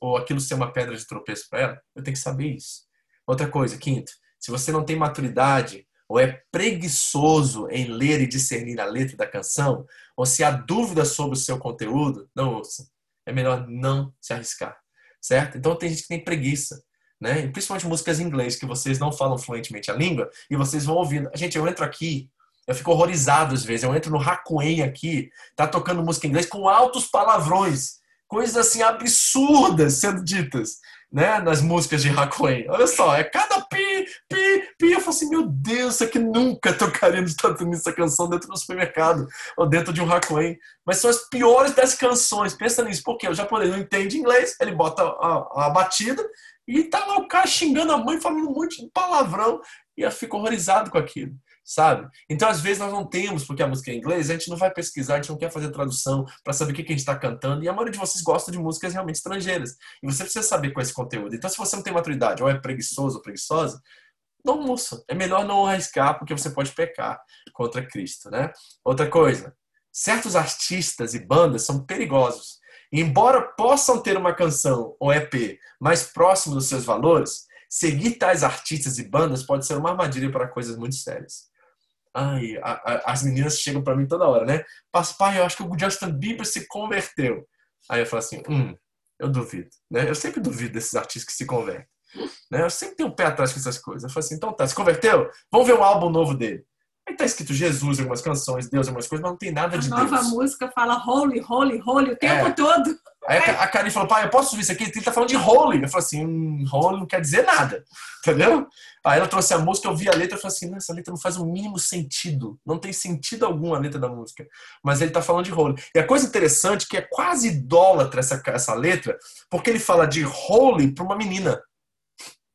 S1: ou aquilo ser uma pedra de tropeço para ela, eu tenho que saber isso. Outra coisa, quinto, se você não tem maturidade ou é preguiçoso em ler e discernir a letra da canção, ou se há dúvida sobre o seu conteúdo, não ouça. É melhor não se arriscar, certo? Então tem gente que tem preguiça, né? Principalmente músicas em inglês que vocês não falam fluentemente a língua e vocês vão ouvindo. Gente, eu entro aqui, eu fico horrorizado às vezes. Eu entro no Hakuen aqui, tá tocando música em inglês com altos palavrões, coisas assim absurdas sendo ditas né, nas músicas de Hakuen. Olha só, é cada pi, pi, pi. Eu falo assim, meu Deus, isso aqui nunca tocaria nos Estados essa canção dentro do supermercado ou dentro de um Hakuen. Mas são as piores das canções. Pensa nisso, porque o japonês não entende inglês, ele bota a, a batida e tá lá o cara xingando a mãe, falando um monte de palavrão e eu fico horrorizado com aquilo sabe? Então, às vezes, nós não temos, porque a música é em inglês, a gente não vai pesquisar, a gente não quer fazer tradução para saber o que, a gente está cantando. E a maioria de vocês gosta de músicas realmente estrangeiras. E você precisa saber com esse conteúdo. Então, se você não tem maturidade, ou é preguiçoso ou preguiçosa, não ouça. É melhor não arriscar, porque você pode pecar contra Cristo, né? Outra coisa, certos artistas e bandas são perigosos. Embora possam ter uma canção ou EP mais próximo dos seus valores, seguir tais artistas e bandas pode ser uma armadilha para coisas muito sérias. Ai, a, a, as meninas chegam para mim toda hora, né? Pai, eu acho que o Justin Bieber se converteu. Aí eu falo assim, hum, eu duvido, né? Eu sempre duvido desses artistas que se convertem. Né? Eu sempre tenho um pé atrás com essas coisas. Eu falo assim, então tá, se converteu? Vamos ver um álbum novo dele. Aí tá escrito Jesus em algumas canções, Deus em algumas coisas, mas não tem nada de
S4: a nova
S1: Deus.
S4: música fala holy, holy, holy o tempo
S1: É.
S4: todo.
S1: Aí a Karen falou, pai, eu posso ouvir isso aqui? Ele tá falando de holy. Eu falei assim, hum, não quer dizer nada. Entendeu? Aí ela trouxe a música, eu vi a letra e falei assim, "Não, essa letra não faz o mínimo sentido. Não tem sentido algum a letra da música. Mas ele tá falando de holy. E a coisa interessante é que é quase idólatra essa, essa letra, porque ele fala de holy para uma menina.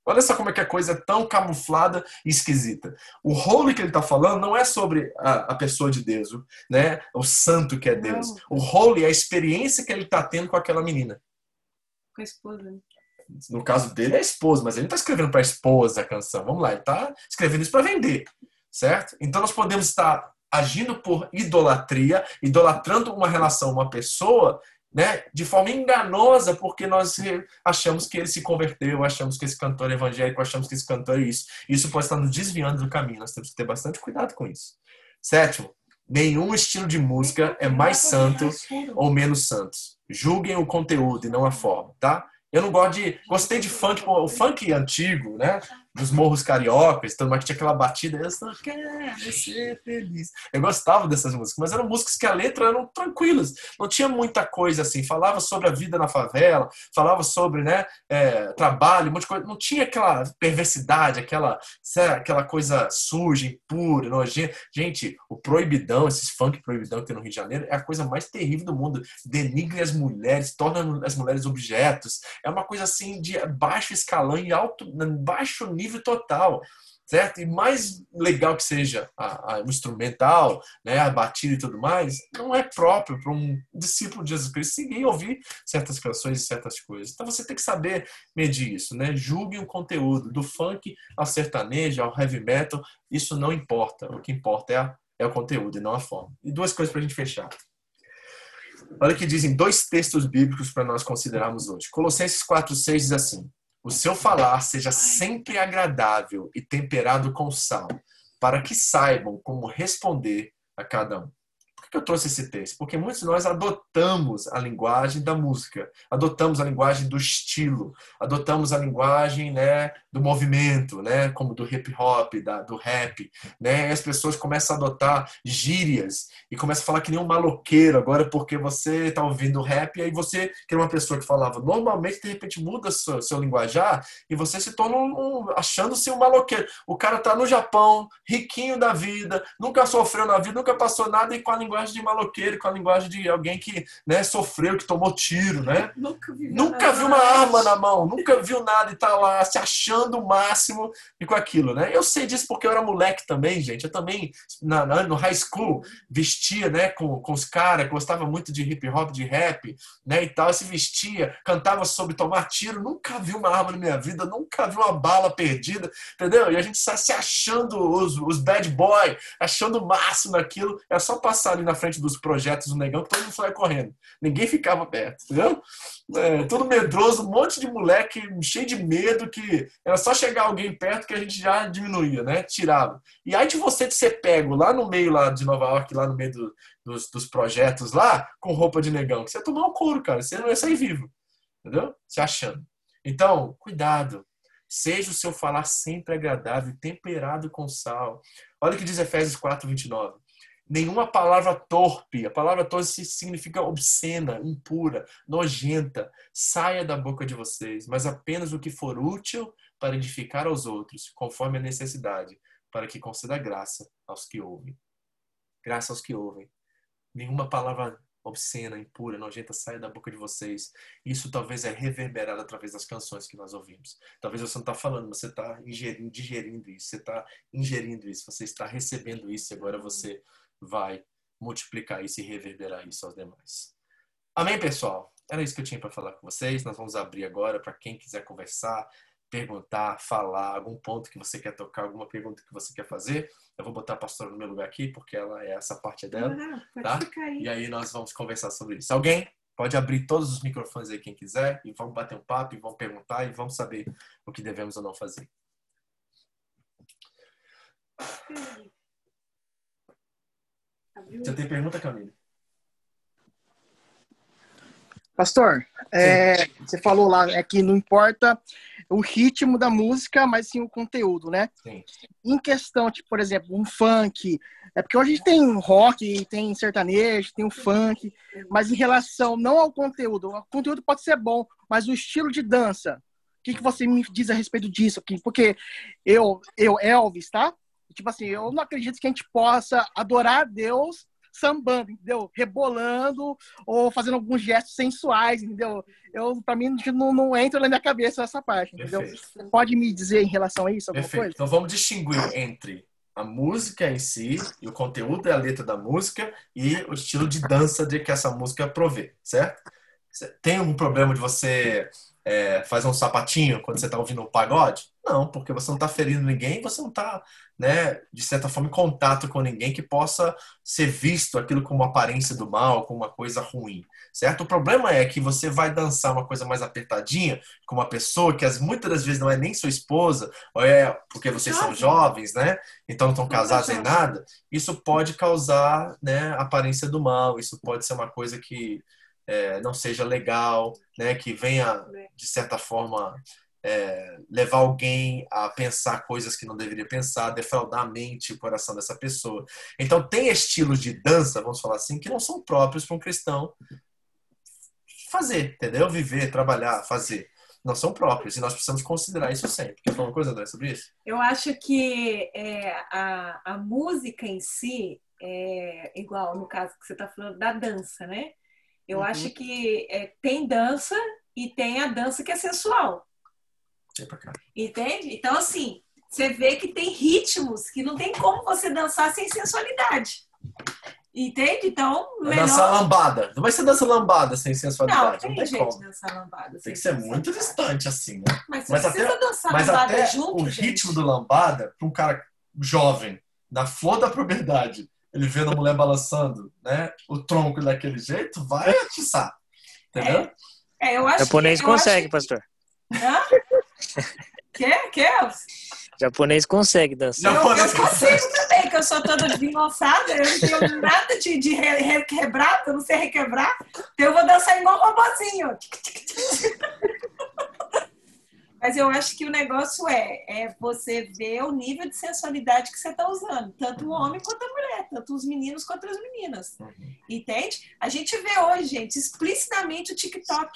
S1: Olha só como é que a coisa é tão camuflada e esquisita. O holy que ele está falando não é sobre a, a pessoa de Deus, né? O santo que é Deus.
S4: Não.
S1: O holy é a experiência que ele está tendo com aquela menina.
S4: Com a esposa.
S1: No caso dele é a esposa, mas ele não está escrevendo para a esposa a canção. Vamos lá, ele está escrevendo isso para vender, certo? Então nós podemos estar agindo por idolatria, idolatrando uma relação, uma pessoa, né, de forma enganosa, porque nós achamos que ele se converteu, achamos que esse cantor é evangélico, achamos que esse cantor é isso. Isso pode estar nos desviando do caminho. Nós temos que ter bastante cuidado com isso. Sétimo, nenhum estilo de música é mais santo ou menos santo. Julguem o conteúdo e não a forma, tá? Eu não gosto de. Gostei de funk, o funk antigo, né? Dos morros cariocas, mais que tinha aquela batida. Eu só quero ser feliz. Eu gostava dessas músicas, mas eram músicas que a letra eram tranquilas. Não tinha muita coisa assim. Falava sobre a vida na favela, falava sobre, né? é, trabalho, um monte de coisa. Não tinha aquela perversidade, aquela, aquela coisa suja, impura, nojenta. Gente, o proibidão, esses funk proibidão que tem no Rio de Janeiro, é a coisa mais terrível do mundo. Denigre as mulheres, torna as mulheres objetos. É uma coisa assim de baixo escalão e alto, baixo nível total. Certo? E mais legal que seja a, a- o instrumental, né, a batida e tudo mais, não é próprio para um discípulo de Jesus Cristo seguir ouvir certas canções e certas coisas. Então você tem que saber medir isso, né? Julgue o conteúdo, do funk ao sertanejo, ao heavy metal, isso não importa. O que importa é, a- é o conteúdo e não a forma. E duas coisas para a gente fechar. Olha o que dizem dois textos bíblicos para nós considerarmos hoje. Colossenses 4,6 diz assim: o seu falar seja sempre agradável e temperado com sal, para que saibam como responder a cada um. Por que eu trouxe esse texto? Porque muitos de nós adotamos a linguagem da música, adotamos a linguagem do estilo, adotamos a linguagem né, do movimento, né, como do hip hop, da, do rap. Né, e as pessoas começam a adotar gírias e começam a falar que nem um maloqueiro agora porque você está ouvindo rap e aí você, que era uma pessoa que falava normalmente, de repente muda seu, seu linguajar e você se torna um, um achando-se um maloqueiro. O cara tá no Japão, riquinho da vida, nunca sofreu na vida, nunca passou nada e com a linguagem de maloqueiro, com a linguagem de alguém que né, sofreu, que tomou tiro, né?
S4: Nunca vi
S1: Nunca viu uma arma na mão, nunca viu nada e tá lá se achando o máximo e com aquilo, né? Eu sei disso porque eu era moleque também, gente. Eu também, na, na- no high school, vestia, né, com, com os caras, gostava muito de hip hop, de rap, né, e tal. Se vestia, cantava sobre tomar tiro. Nunca vi uma arma na minha vida, nunca vi uma bala perdida, entendeu? E a gente está se achando os, os bad boy, achando o máximo naquilo. É só passar ali na frente dos projetos do negão todo mundo sai correndo. Ninguém ficava perto, entendeu? É, todo medroso, um monte de moleque cheio de medo que era só chegar alguém perto que a gente já diminuía, né? Tirava. E aí de você de ser pego lá no meio lá de Nova York, lá no meio do- dos, dos projetos lá, com roupa de negão, que você ia tomar um couro, cara. Você não ia sair vivo. Entendeu? Se achando. Então, cuidado. Seja o seu falar sempre agradável, temperado com sal. Olha o que diz Efésios 4, 29. Nenhuma palavra torpe, a palavra torpe significa obscena, impura, nojenta, saia da boca de vocês, mas apenas o que for útil para edificar aos outros, conforme a necessidade, para que conceda graça aos que ouvem. Graça aos que ouvem. Nenhuma palavra obscena, impura, nojenta saia da boca de vocês. Isso talvez é reverberado através das canções que nós ouvimos. Talvez você não está falando, você está digerindo isso, você está ingerindo isso, você está recebendo isso e agora você vai multiplicar isso e reverberar isso aos demais. Amém, pessoal? Era isso que eu tinha para falar com vocês. Nós vamos abrir agora para quem quiser conversar, perguntar, falar, algum ponto que você quer tocar, alguma pergunta que você quer fazer. Eu vou botar a pastora no meu lugar aqui, porque ela é essa parte é dela.
S4: Ah,
S1: tá?
S4: aí.
S1: E aí nós vamos conversar sobre isso. Alguém pode abrir todos os microfones aí, quem quiser, e vamos bater um papo, e vamos perguntar, e vamos saber o que devemos ou não fazer.
S4: Abriu.
S1: Você tem pergunta, Camila?
S6: Pastor, é, você falou lá é que não importa o ritmo da música, mas sim o conteúdo, né?
S1: Sim.
S6: Em questão, tipo, por exemplo, um funk, é porque hoje a gente tem rock, tem sertanejo, tem o funk, mas em relação não ao conteúdo, o conteúdo pode ser bom, mas o estilo de dança, o que, que você me diz a respeito disso aqui? Porque eu, eu, Elvis, tá? Tipo assim, eu não acredito que a gente possa adorar a Deus sambando, entendeu? Rebolando ou fazendo alguns gestos sensuais, entendeu? Eu, pra mim, não, não entra na minha cabeça essa parte, entendeu?
S1: Perfeito.
S6: Você pode me dizer em relação a isso alguma
S1: Perfeito.
S6: coisa?
S1: Então vamos distinguir entre a música em si, e o conteúdo e a letra da música, e o estilo de dança de que essa música provê, certo? Tem algum problema de você é, fazer um sapatinho quando você está ouvindo um pagode? Não, porque você não está ferindo ninguém, você não está, né, de certa forma, em contato com ninguém que possa ser visto aquilo como uma aparência do mal, como uma coisa ruim, certo? O problema é que você vai dançar uma coisa mais apertadinha com uma pessoa que as, muitas das vezes não é nem sua esposa, ou é porque vocês são jovens, né? Então não estão casados nem nada. Isso pode causar, né, aparência do mal. Isso pode ser uma coisa que é, não seja legal, né? Que venha de certa forma é, levar alguém a pensar coisas que não deveria pensar, defraudar a mente e o coração dessa pessoa. Então tem estilos de dança, vamos falar assim, que não são próprios para um cristão fazer, entendeu? Viver, trabalhar, fazer. Não são próprios e nós precisamos considerar isso sempre. Quer falar uma coisa, André, sobre isso?
S4: Eu acho que é, a, a música em si é igual no caso que você está falando da dança, né? Eu
S6: Uhum.
S4: acho que é, tem dança e tem a dança que é sensual,
S1: cá.
S4: entende? Então, assim, você vê que tem ritmos que não tem como você dançar sem sensualidade. Entende? Então,
S1: É dançar
S4: melhor.
S1: lambada. Não vai ser dança lambada sem
S4: Não,
S1: sensualidade.
S4: tem
S1: Não tem
S4: jeito
S1: como.
S4: de dançar lambada.
S1: Tem que ser muito distante, assim, né?
S4: Mas você
S1: Mas
S4: precisa
S1: até-
S4: dançar
S1: Mas
S4: lambada
S1: até
S4: junto,
S1: o
S4: gente.
S1: ritmo do lambada, para um cara jovem, na flor da propriedade, ele vendo a mulher balançando, né? O tronco daquele jeito, vai atiçar. Entendeu?
S4: É, eu acho
S3: Japonês
S4: que, eu
S3: consegue,
S4: acho
S3: pastor.
S4: que- Hã? Quer? Quer?
S3: Japonês consegue dançar.
S4: Eu,
S1: Japonês
S4: eu consigo também, que eu sou toda desvinhoçada, eu não tenho nada de, de re- requebrado, eu não sei requebrar. Então eu vou dançar igual um robozinho. Mas eu acho que o negócio é, é você ver o nível de sensualidade que você está usando, tanto o homem quanto a mulher, tanto os meninos quanto as meninas. Entende? A gente vê hoje, gente, explicitamente o TikTok.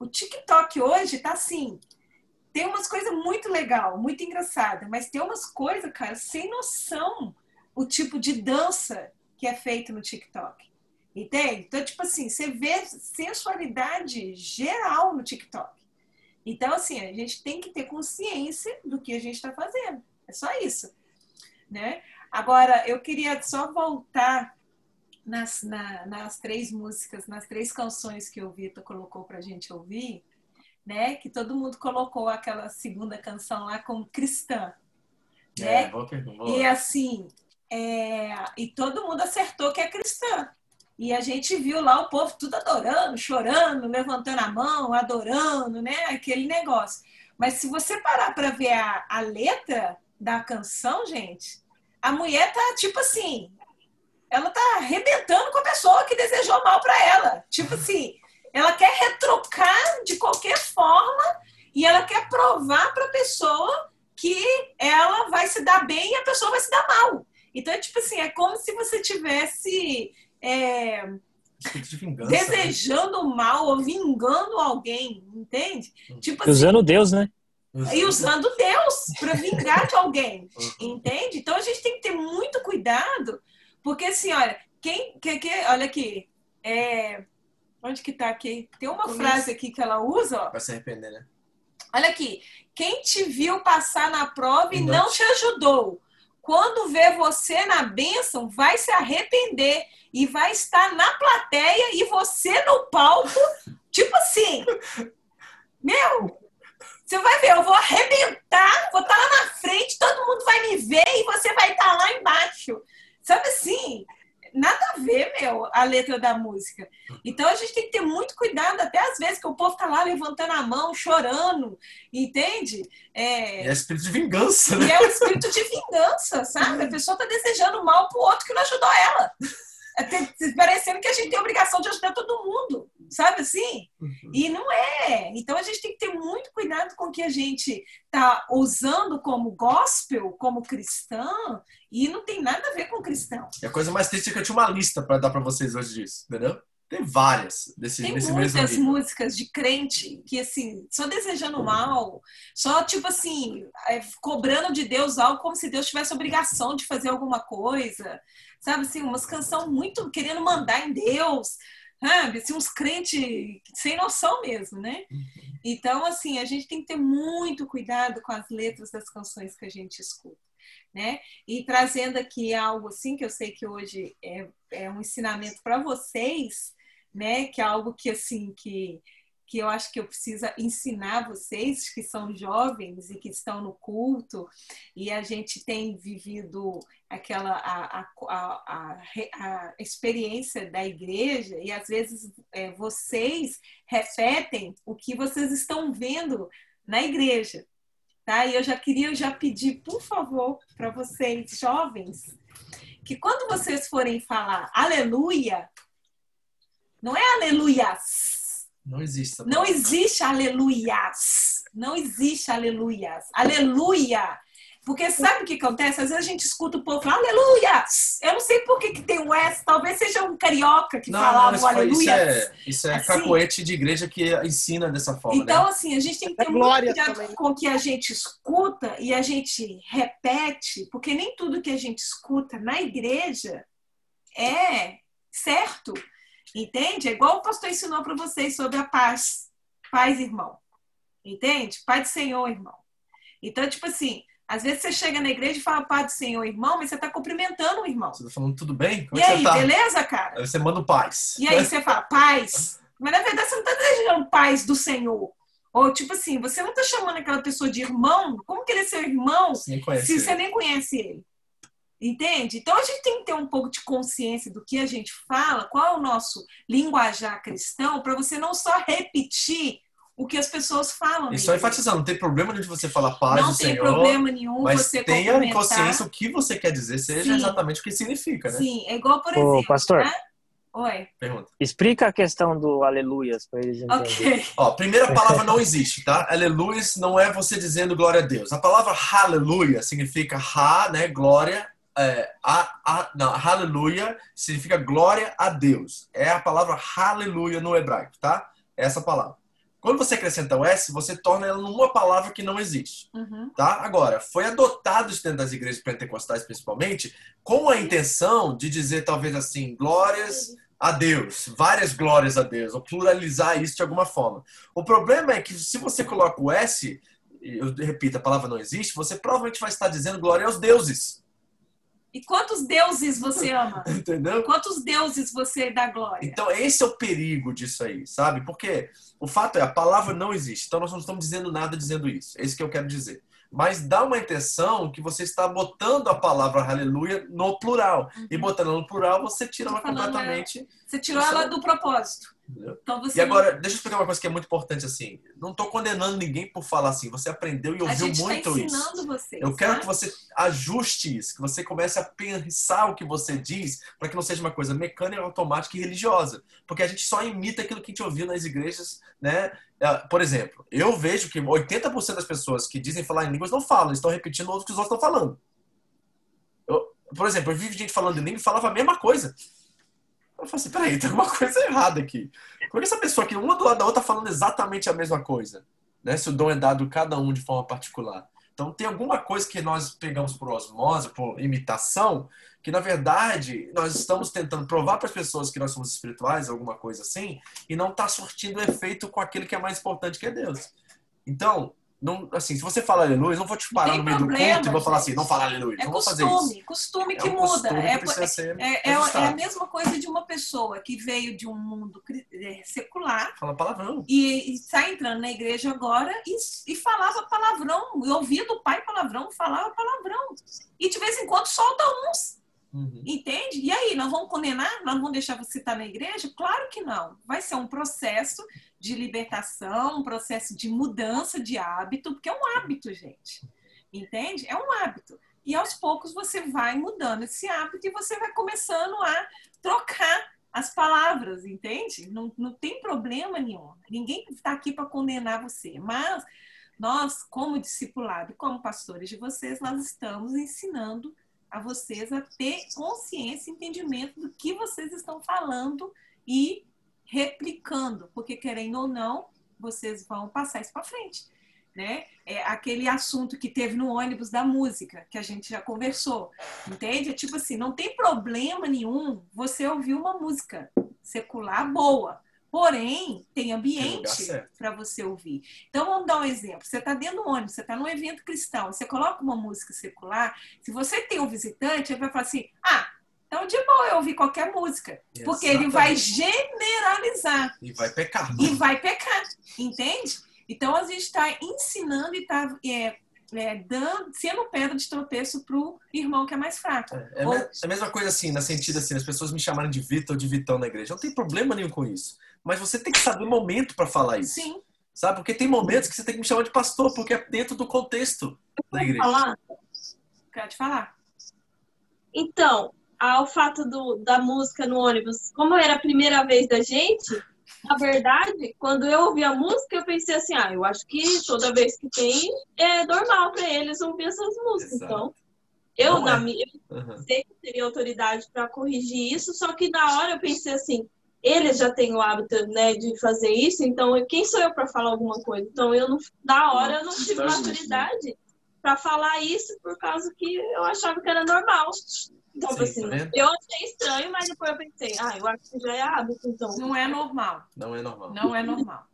S4: O TikTok hoje tá assim, tem umas coisas muito legal, muito engraçada, mas tem umas coisas, cara, sem noção o tipo de dança que é feito no TikTok. Entende? Então, tipo assim, você vê sensualidade geral no TikTok. Então, assim, a gente tem que ter consciência do que a gente está fazendo. É só isso. Né? Agora, eu queria só voltar nas, na- nas três músicas, nas três canções que o Vitor colocou para a gente ouvir, né? Que todo mundo colocou aquela segunda canção lá como cristã. Né?
S1: É, boa pergunta.
S4: E assim, é, e todo mundo acertou que é cristã. E a gente viu lá o povo tudo adorando, chorando, levantando a mão, adorando, né? Aquele negócio. Mas se você parar para ver a, a letra da canção, gente, a mulher tá tipo assim, ela tá arrebentando com a pessoa que desejou mal para ela. Tipo assim, ela quer retrocar de qualquer forma e ela quer provar para a pessoa que ela vai se dar bem e a pessoa vai se dar mal. Então, é tipo assim, é como se você tivesse é,
S1: Espírito de vingança. né?
S4: desejando mal ou vingando alguém, entende? Tipo assim,
S3: Usando Deus, né?
S4: e usando Deus para vingar de alguém, entende? Então a gente tem que ter muito cuidado, porque assim, olha, quem, que, que, olha aqui, é, onde que tá aqui? Tem uma frase aqui que ela usa, ó,
S1: Vai se arrepender, né?
S4: olha aqui, quem te viu passar na prova e
S1: Não
S4: não te ajudou, quando vê você na bênção, vai se arrepender e vai estar na plateia e você no palco, tipo assim, meu, você vai ver, eu vou arrebentar, vou estar lá na frente, todo mundo vai me ver e você vai estar lá embaixo. Sabe assim? Nada a ver, meu, a letra da música. Então a gente tem que ter muito cuidado, até às vezes que o povo tá lá levantando a mão, chorando, entende? É,
S1: é espírito de vingança, né?
S4: e é um espírito de vingança, sabe? A pessoa tá desejando mal pro outro que não ajudou ela. [LAUGHS] É parecendo que a gente tem a obrigação de ajudar todo mundo, sabe assim? E não é. Então a gente tem que ter muito cuidado com o que a gente tá usando como gospel, como cristã, e não tem nada a ver com cristão.
S1: E a coisa mais triste é que eu tinha uma lista pra dar pra vocês hoje disso, entendeu? Tem várias desse,
S4: Tem
S1: mesmo
S4: muitas músicas de crente que, assim, só desejando mal, só, tipo assim, é, cobrando de Deus algo como se Deus tivesse obrigação de fazer alguma coisa, sabe? Assim, umas canções muito querendo mandar em Deus, sabe? Assim, uns crentes sem noção mesmo, né? Então, assim, a gente tem que ter muito cuidado com as letras das canções que a gente escuta. Né? E trazendo aqui algo assim que eu sei que hoje é, é um ensinamento para vocês, né? Que é algo que assim que que eu acho que eu preciso ensinar vocês que são jovens e que estão no culto e a gente tem vivido aquela a, a, a, a, experiência da igreja e às vezes é, vocês repetem o que vocês estão vendo na igreja, tá? E eu já queria já pedir, por favor, para vocês jovens, que quando vocês forem falar aleluia, não é aleluias.
S1: Não existe.
S4: Não existe aleluias. Não existe aleluias. Aleluia. Porque sabe o que acontece? Às vezes a gente escuta o povo falar aleluias. Eu não sei por que, que tem o S. Talvez seja um carioca que
S1: Não,
S4: falava
S1: não, isso, é, isso é
S4: Assim.
S1: cacoete de igreja que ensina dessa forma,
S4: Então,
S1: né?
S4: assim, a gente tem que
S6: É
S4: ter muito
S6: glória
S4: cuidado
S6: também.
S4: com o que a gente escuta e a gente repete, porque nem tudo que a gente escuta na igreja é certo. Entende? É igual o pastor ensinou para vocês sobre a paz. Paz, irmão. Entende? Paz do Senhor, irmão. Então, tipo assim, às vezes você chega na igreja e fala paz do Senhor, irmão, mas você está cumprimentando o irmão.
S1: Você tá falando tudo bem? Como
S4: E
S1: é
S4: aí,
S1: tá?
S4: beleza, cara?
S1: Aí você manda o paz.
S4: E aí você fala, paz. Mas na verdade você não está desejando paz do Senhor. Ou tipo assim, você não está chamando aquela pessoa de irmão. Como que ele é seu irmão se
S1: ele.
S4: você nem conhece ele? Entende? Então a gente tem que ter um pouco de consciência do que a gente fala, qual é o nosso linguajar cristão, para você não só repetir o que as pessoas falam.
S1: E só enfatizando, não tem problema de você falar paz
S4: Não
S1: do
S4: tem
S1: Senhor,
S4: problema nenhum
S1: mas
S4: você
S1: tenha consciência o que você quer dizer, seja
S4: Sim.
S1: exatamente o que significa, né?
S4: Sim, é igual, por
S3: Ô,
S4: exemplo.
S3: pastor.
S4: né? Oi,
S1: Pergunta.
S3: Explica a questão do aleluias para eles entenderem.
S4: ok.
S1: Ó, primeira palavra não existe, tá? Aleluia não é você dizendo glória a Deus. A palavra aleluia significa ha, né? Glória. É, a, a, não, aleluia significa glória a Deus. É a palavra aleluia no hebraico, tá? É essa palavra. Quando você acrescenta o S, você torna ela numa palavra que não existe.
S4: Uhum.
S1: tá? Agora, foi adotado isso dentro das igrejas pentecostais, principalmente, com a intenção de dizer, talvez assim, glórias a Deus, várias glórias a Deus, ou pluralizar isso de alguma forma. O problema é que se você coloca o S, eu repito, a palavra não existe, você provavelmente vai estar dizendo glória aos deuses,
S4: E quantos deuses você ama? [LAUGHS]
S1: entendeu?
S4: Quantos deuses você dá glória?
S1: Então, esse é o perigo disso aí, sabe? Porque o fato é, a palavra não existe. Então, nós não estamos dizendo nada dizendo isso. É isso que eu quero dizer. Mas dá uma intenção que você está botando a palavra aleluia no plural. E botando no plural, você tira ela
S4: falando,
S1: completamente.
S4: Você tirou ela do propósito. Então você
S1: E agora, deixa eu explicar uma coisa que é muito importante assim. Não estou condenando ninguém por falar assim. Você aprendeu e ouviu
S4: gente
S1: muito
S4: está
S1: isso.
S4: vocês.
S1: Eu quero
S4: né?
S1: que você ajuste isso, que você comece a pensar o que você diz, para que não seja uma coisa mecânica, automática e religiosa. Porque a gente só imita aquilo que a gente ouviu nas igrejas, né? Ah, Por exemplo, eu vejo que 80% das pessoas que dizem falar em línguas não falam, estão repetindo o que os outros estão falando. Eu- por exemplo, eu vi gente falando em língua e falava a mesma coisa. Eu falei assim, peraí, tem alguma coisa errada aqui. Como é que essa pessoa aqui, uma do lado da outra, tá falando exatamente a mesma coisa? Né? Se o dom é dado cada um de forma particular. Então tem alguma coisa que nós pegamos por osmose, por imitação, que na verdade nós estamos tentando provar para as pessoas que nós somos espirituais, alguma coisa assim, e não está surtindo efeito com aquele que é mais importante, que é Deus. Então, não, assim, se você fala aleluia, eu não vou te parar no meio do culto e vou falar assim, não fala aleluia,
S4: É
S1: não vou fazer isso.
S4: costume, costume que
S1: é um
S4: muda.
S1: costume que
S4: É,
S1: ser
S4: é, é, é
S1: ajustado.
S4: a mesma coisa de uma pessoa que veio de um mundo é, secular
S1: Fala palavrão.
S4: e e está entrando na igreja agora e, e falava palavrão, e ouvia do pai palavrão, falava palavrão. E de vez em quando solta uns,
S1: Uhum.
S4: entende? E aí, nós vamos condenar? Nós vamos deixar você estar na igreja? Claro que não. Vai ser um processo de libertação, um processo de mudança de hábito, porque é um hábito, gente. Entende? É um hábito. E aos poucos você vai mudando esse hábito e você vai começando a trocar as palavras, entende? Não, não tem problema nenhum. Ninguém está aqui para condenar você. Mas nós, como discipulado como pastores de vocês, nós estamos ensinando a vocês a ter consciência e entendimento do que vocês estão falando e replicando, porque querendo ou não, vocês vão passar isso para frente, né? É aquele assunto que teve no ônibus da música, que a gente já conversou, entende? É tipo assim, não tem problema nenhum você ouvir uma música secular boa, porém tem ambiente para você ouvir. Então vamos dar um exemplo. Você está dentro do ônibus, você está num evento cristão, você coloca uma música secular. Se você tem um visitante, ele vai falar assim: ah, então de boa eu ouvir qualquer música, porque ele vai generalizar
S1: E vai pecar.
S4: e vai pecar, entende? Então a gente está ensinando e está é, é, dando, sendo pedra de tropeço para o irmão que é mais fraco.
S1: É, é
S4: Ou-
S1: é a mesma coisa assim, no sentido assim, as pessoas me chamarem de Vitor ou de Vitão na igreja. Não tem problema nenhum com isso. Mas você tem que saber o momento para falar isso.
S4: Sim,
S1: Sabe? Porque tem momentos que você tem que me chamar de pastor, porque é dentro do contexto da igreja.
S2: Falar?
S4: quero te falar.
S2: Então, ao fato do, da música no ônibus, como era a primeira vez da gente, na verdade, quando eu ouvi a música, eu pensei assim, ah, eu acho que toda vez que tem, é normal para eles ouvir essas músicas.
S1: Exato.
S2: Então, eu,
S1: Não
S2: na
S1: é.
S2: minha,
S1: Uhum.
S2: sei que teria autoridade para corrigir isso, só que na hora eu pensei assim, eles já têm o hábito, né, de fazer isso, então quem sou eu para falar alguma coisa? Então eu não, na hora eu não tive maturidade para falar isso por causa que eu achava que era normal. Então,
S1: Sim,
S2: assim,
S1: tá
S2: eu achei estranho, mas depois eu pensei, ah, eu acho que já é hábito, então.
S4: Não é normal.
S1: Não é normal.
S4: Não é normal.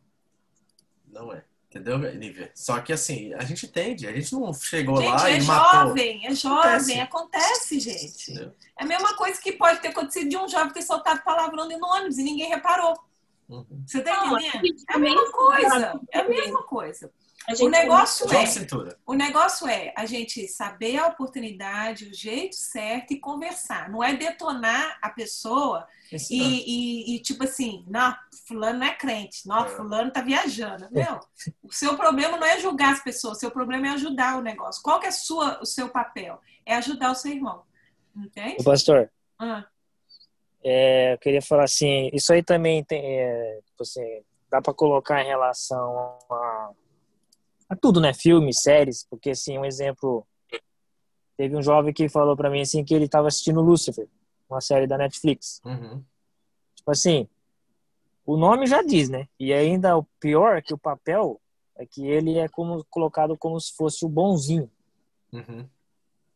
S1: Não é. Entendeu, Nívia? Só que assim, a gente entende. A gente não chegou
S4: Gente,
S1: lá
S4: é
S1: e matou.
S4: jovem, é jovem,
S1: Acontece.
S4: acontece, gente.
S1: Entendeu?
S4: É a mesma coisa que pode ter acontecido de um jovem ter soltado palavrão dentro do ônibus e ninguém reparou.
S1: Uhum.
S4: Você tá
S2: Não,
S4: entendendo?
S2: gente
S4: É a mesma coisa. É a mesma coisa.
S2: A
S4: O negócio é,
S1: cintura.
S4: o negócio é a gente saber a oportunidade, o jeito certo e conversar. Não é detonar a pessoa e, e- e, tipo assim, não, fulano não é crente, não,
S1: É.
S4: fulano tá viajando. Não, o seu problema não é julgar as pessoas, o seu problema é ajudar o negócio. Qual que é a sua, o seu papel? É ajudar o seu irmão. Entende?
S3: Ô, pastor,
S4: Ah,
S3: é, eu queria falar assim, isso aí também tem, é, tipo assim, dá para colocar em relação a, a tudo, né? Filmes, séries, porque assim, um exemplo, teve um jovem que falou para mim assim que ele estava assistindo Lucifer, uma série da Netflix.
S1: Uhum.
S3: Tipo assim, o nome já diz, né? E ainda o pior é que o papel é que ele é como colocado como se fosse o bonzinho.
S1: Uhum.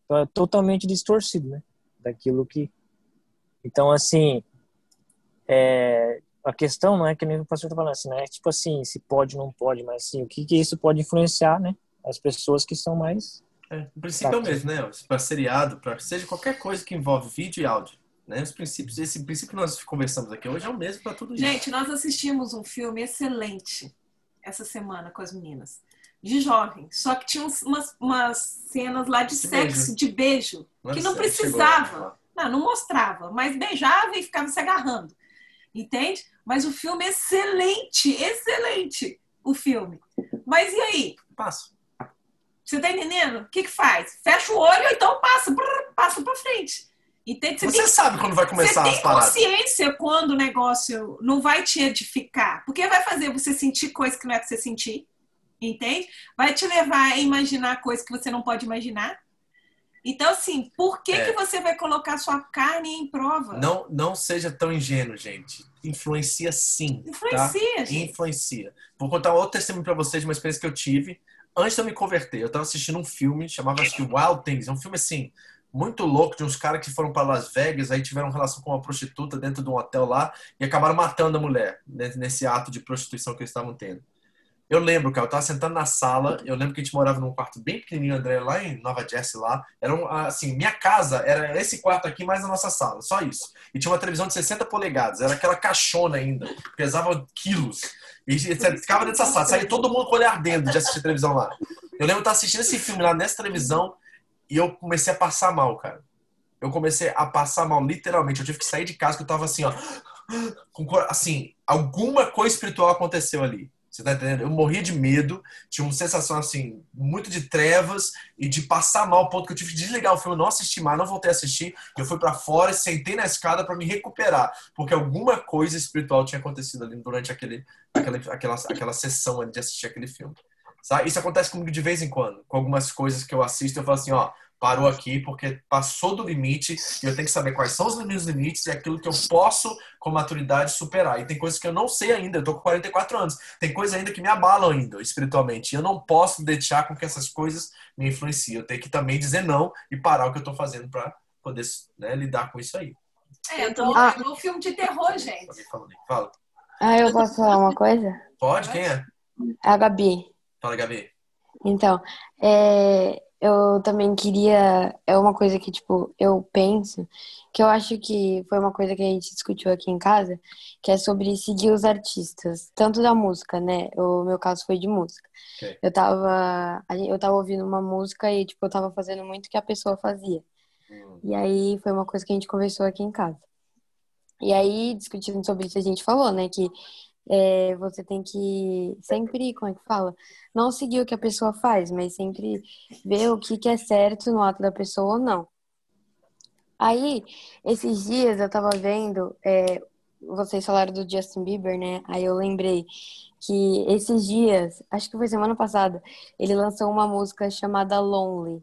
S3: Então é totalmente distorcido, né? Daquilo que. Então, assim, é... a questão não é que nem o pastor tá falando assim, né? Tipo assim, se pode ou não pode, mas assim, o que que isso pode influenciar, né? As pessoas que são mais.
S1: É, o princípio é o
S3: Tá.
S1: mesmo, né? Para seriado, para seja qualquer coisa que envolve vídeo e áudio. Né? Os princípios, esse princípio que nós conversamos aqui hoje é o mesmo para tudo isso.
S4: Gente, nós assistimos um filme excelente essa semana com as meninas. De jovem. Só que tinha uns- umas, umas cenas lá de
S1: De
S4: sexo,
S1: beijo.
S4: de beijo. que não precisava. Não, não mostrava, mas beijava e ficava se agarrando. Entende? Mas o filme é excelente, excelente o filme. Mas e aí?
S1: Passo.
S4: Você tá entendendo? O que que faz? Fecha o olho ou então passa, brrr, passa pra frente. Entende? Você,
S1: Você
S4: tem,
S1: sabe quando vai
S4: você
S1: começar as
S4: tem
S1: paradas.
S4: consciência quando o negócio não vai te edificar. Porque vai fazer você sentir coisa que não é pra você sentir. Entende? Vai te levar a imaginar coisas que você não pode imaginar. Então, assim, por que,
S1: É.
S4: que você vai colocar sua carne em prova?
S1: Não, não seja tão ingênuo, gente. Influencia sim. Tá?
S4: Influencia, gente.
S1: Influencia. Vou contar outro testemunho pra vocês de uma experiência que eu tive antes de eu me converter. Eu tava assistindo um filme, chamava acho que Wild Things. É um filme assim, muito louco, de uns caras que foram para Las Vegas, aí tiveram relação com uma prostituta dentro de um hotel lá e acabaram matando a mulher nesse ato de prostituição que eles estavam tendo. Eu lembro, cara, eu tava sentado na sala, eu lembro que a gente morava num quarto bem pequenininho, André, lá em Nova Jersey, lá. Era um, assim, minha casa era esse quarto aqui mais a nossa sala, só isso. E tinha uma televisão de 60 polegadas, era aquela caixona ainda, pesava quilos. E ficava dentro dessa sala, saía todo mundo com o olhar ardendo de assistir televisão lá. Eu lembro de estar assistindo esse filme lá nessa televisão e eu comecei a passar mal, cara. Eu comecei a passar mal, literalmente. Eu tive que sair de casa, que eu tava assim, ó. Com, assim, alguma coisa espiritual aconteceu ali. Você tá entendendo? Eu morria de medo, tinha uma sensação assim, muito de trevas e de passar mal, ao ponto que eu tive que desligar o filme, não assistir mais, não voltei a assistir. Eu fui pra fora e sentei na escada pra me recuperar, porque alguma coisa espiritual tinha acontecido ali durante aquele, aquela, aquela, aquela sessão de assistir aquele filme. Sabe? Isso acontece comigo de vez em quando, com algumas coisas que eu assisto, eu falo assim, ó, parou aqui porque passou do limite e eu tenho que saber quais são os meus limites e aquilo que eu posso, com maturidade, superar. E tem coisas que eu não sei ainda, eu tô com 44 anos, tem coisas ainda que me abalam ainda, espiritualmente. E eu não posso deixar com que essas coisas me influenciem. Eu tenho que também dizer não e parar o que eu tô fazendo pra poder né, lidar com isso aí.
S4: É, então,
S9: Ah.
S4: é um filme de terror, gente.
S1: Fala.
S9: Ah, eu posso falar uma coisa?
S1: Pode? Quem é?
S9: É a Gabi.
S1: Fala, Gabi.
S9: Então, é, eu também queria. É uma coisa que, tipo, eu penso, que eu acho que foi uma coisa que a gente discutiu aqui em casa, que é sobre seguir os artistas, tanto da música, né? O meu caso foi de música.
S1: Ok.
S9: Eu tava, eu tava ouvindo uma música e, tipo, eu tava fazendo muito o que a pessoa fazia.
S1: Hum.
S9: E aí foi uma coisa que a gente conversou aqui em casa. E aí, discutindo sobre isso, a gente falou, né, que é, você tem que sempre, como é que fala? Não seguir o que a pessoa faz, mas sempre ver o que, que é certo no ato da pessoa ou não. Aí, esses dias eu tava vendo, é, vocês falaram do Justin Bieber, né? Aí eu lembrei que esses dias, acho que foi semana passada, ele lançou uma música chamada Lonely.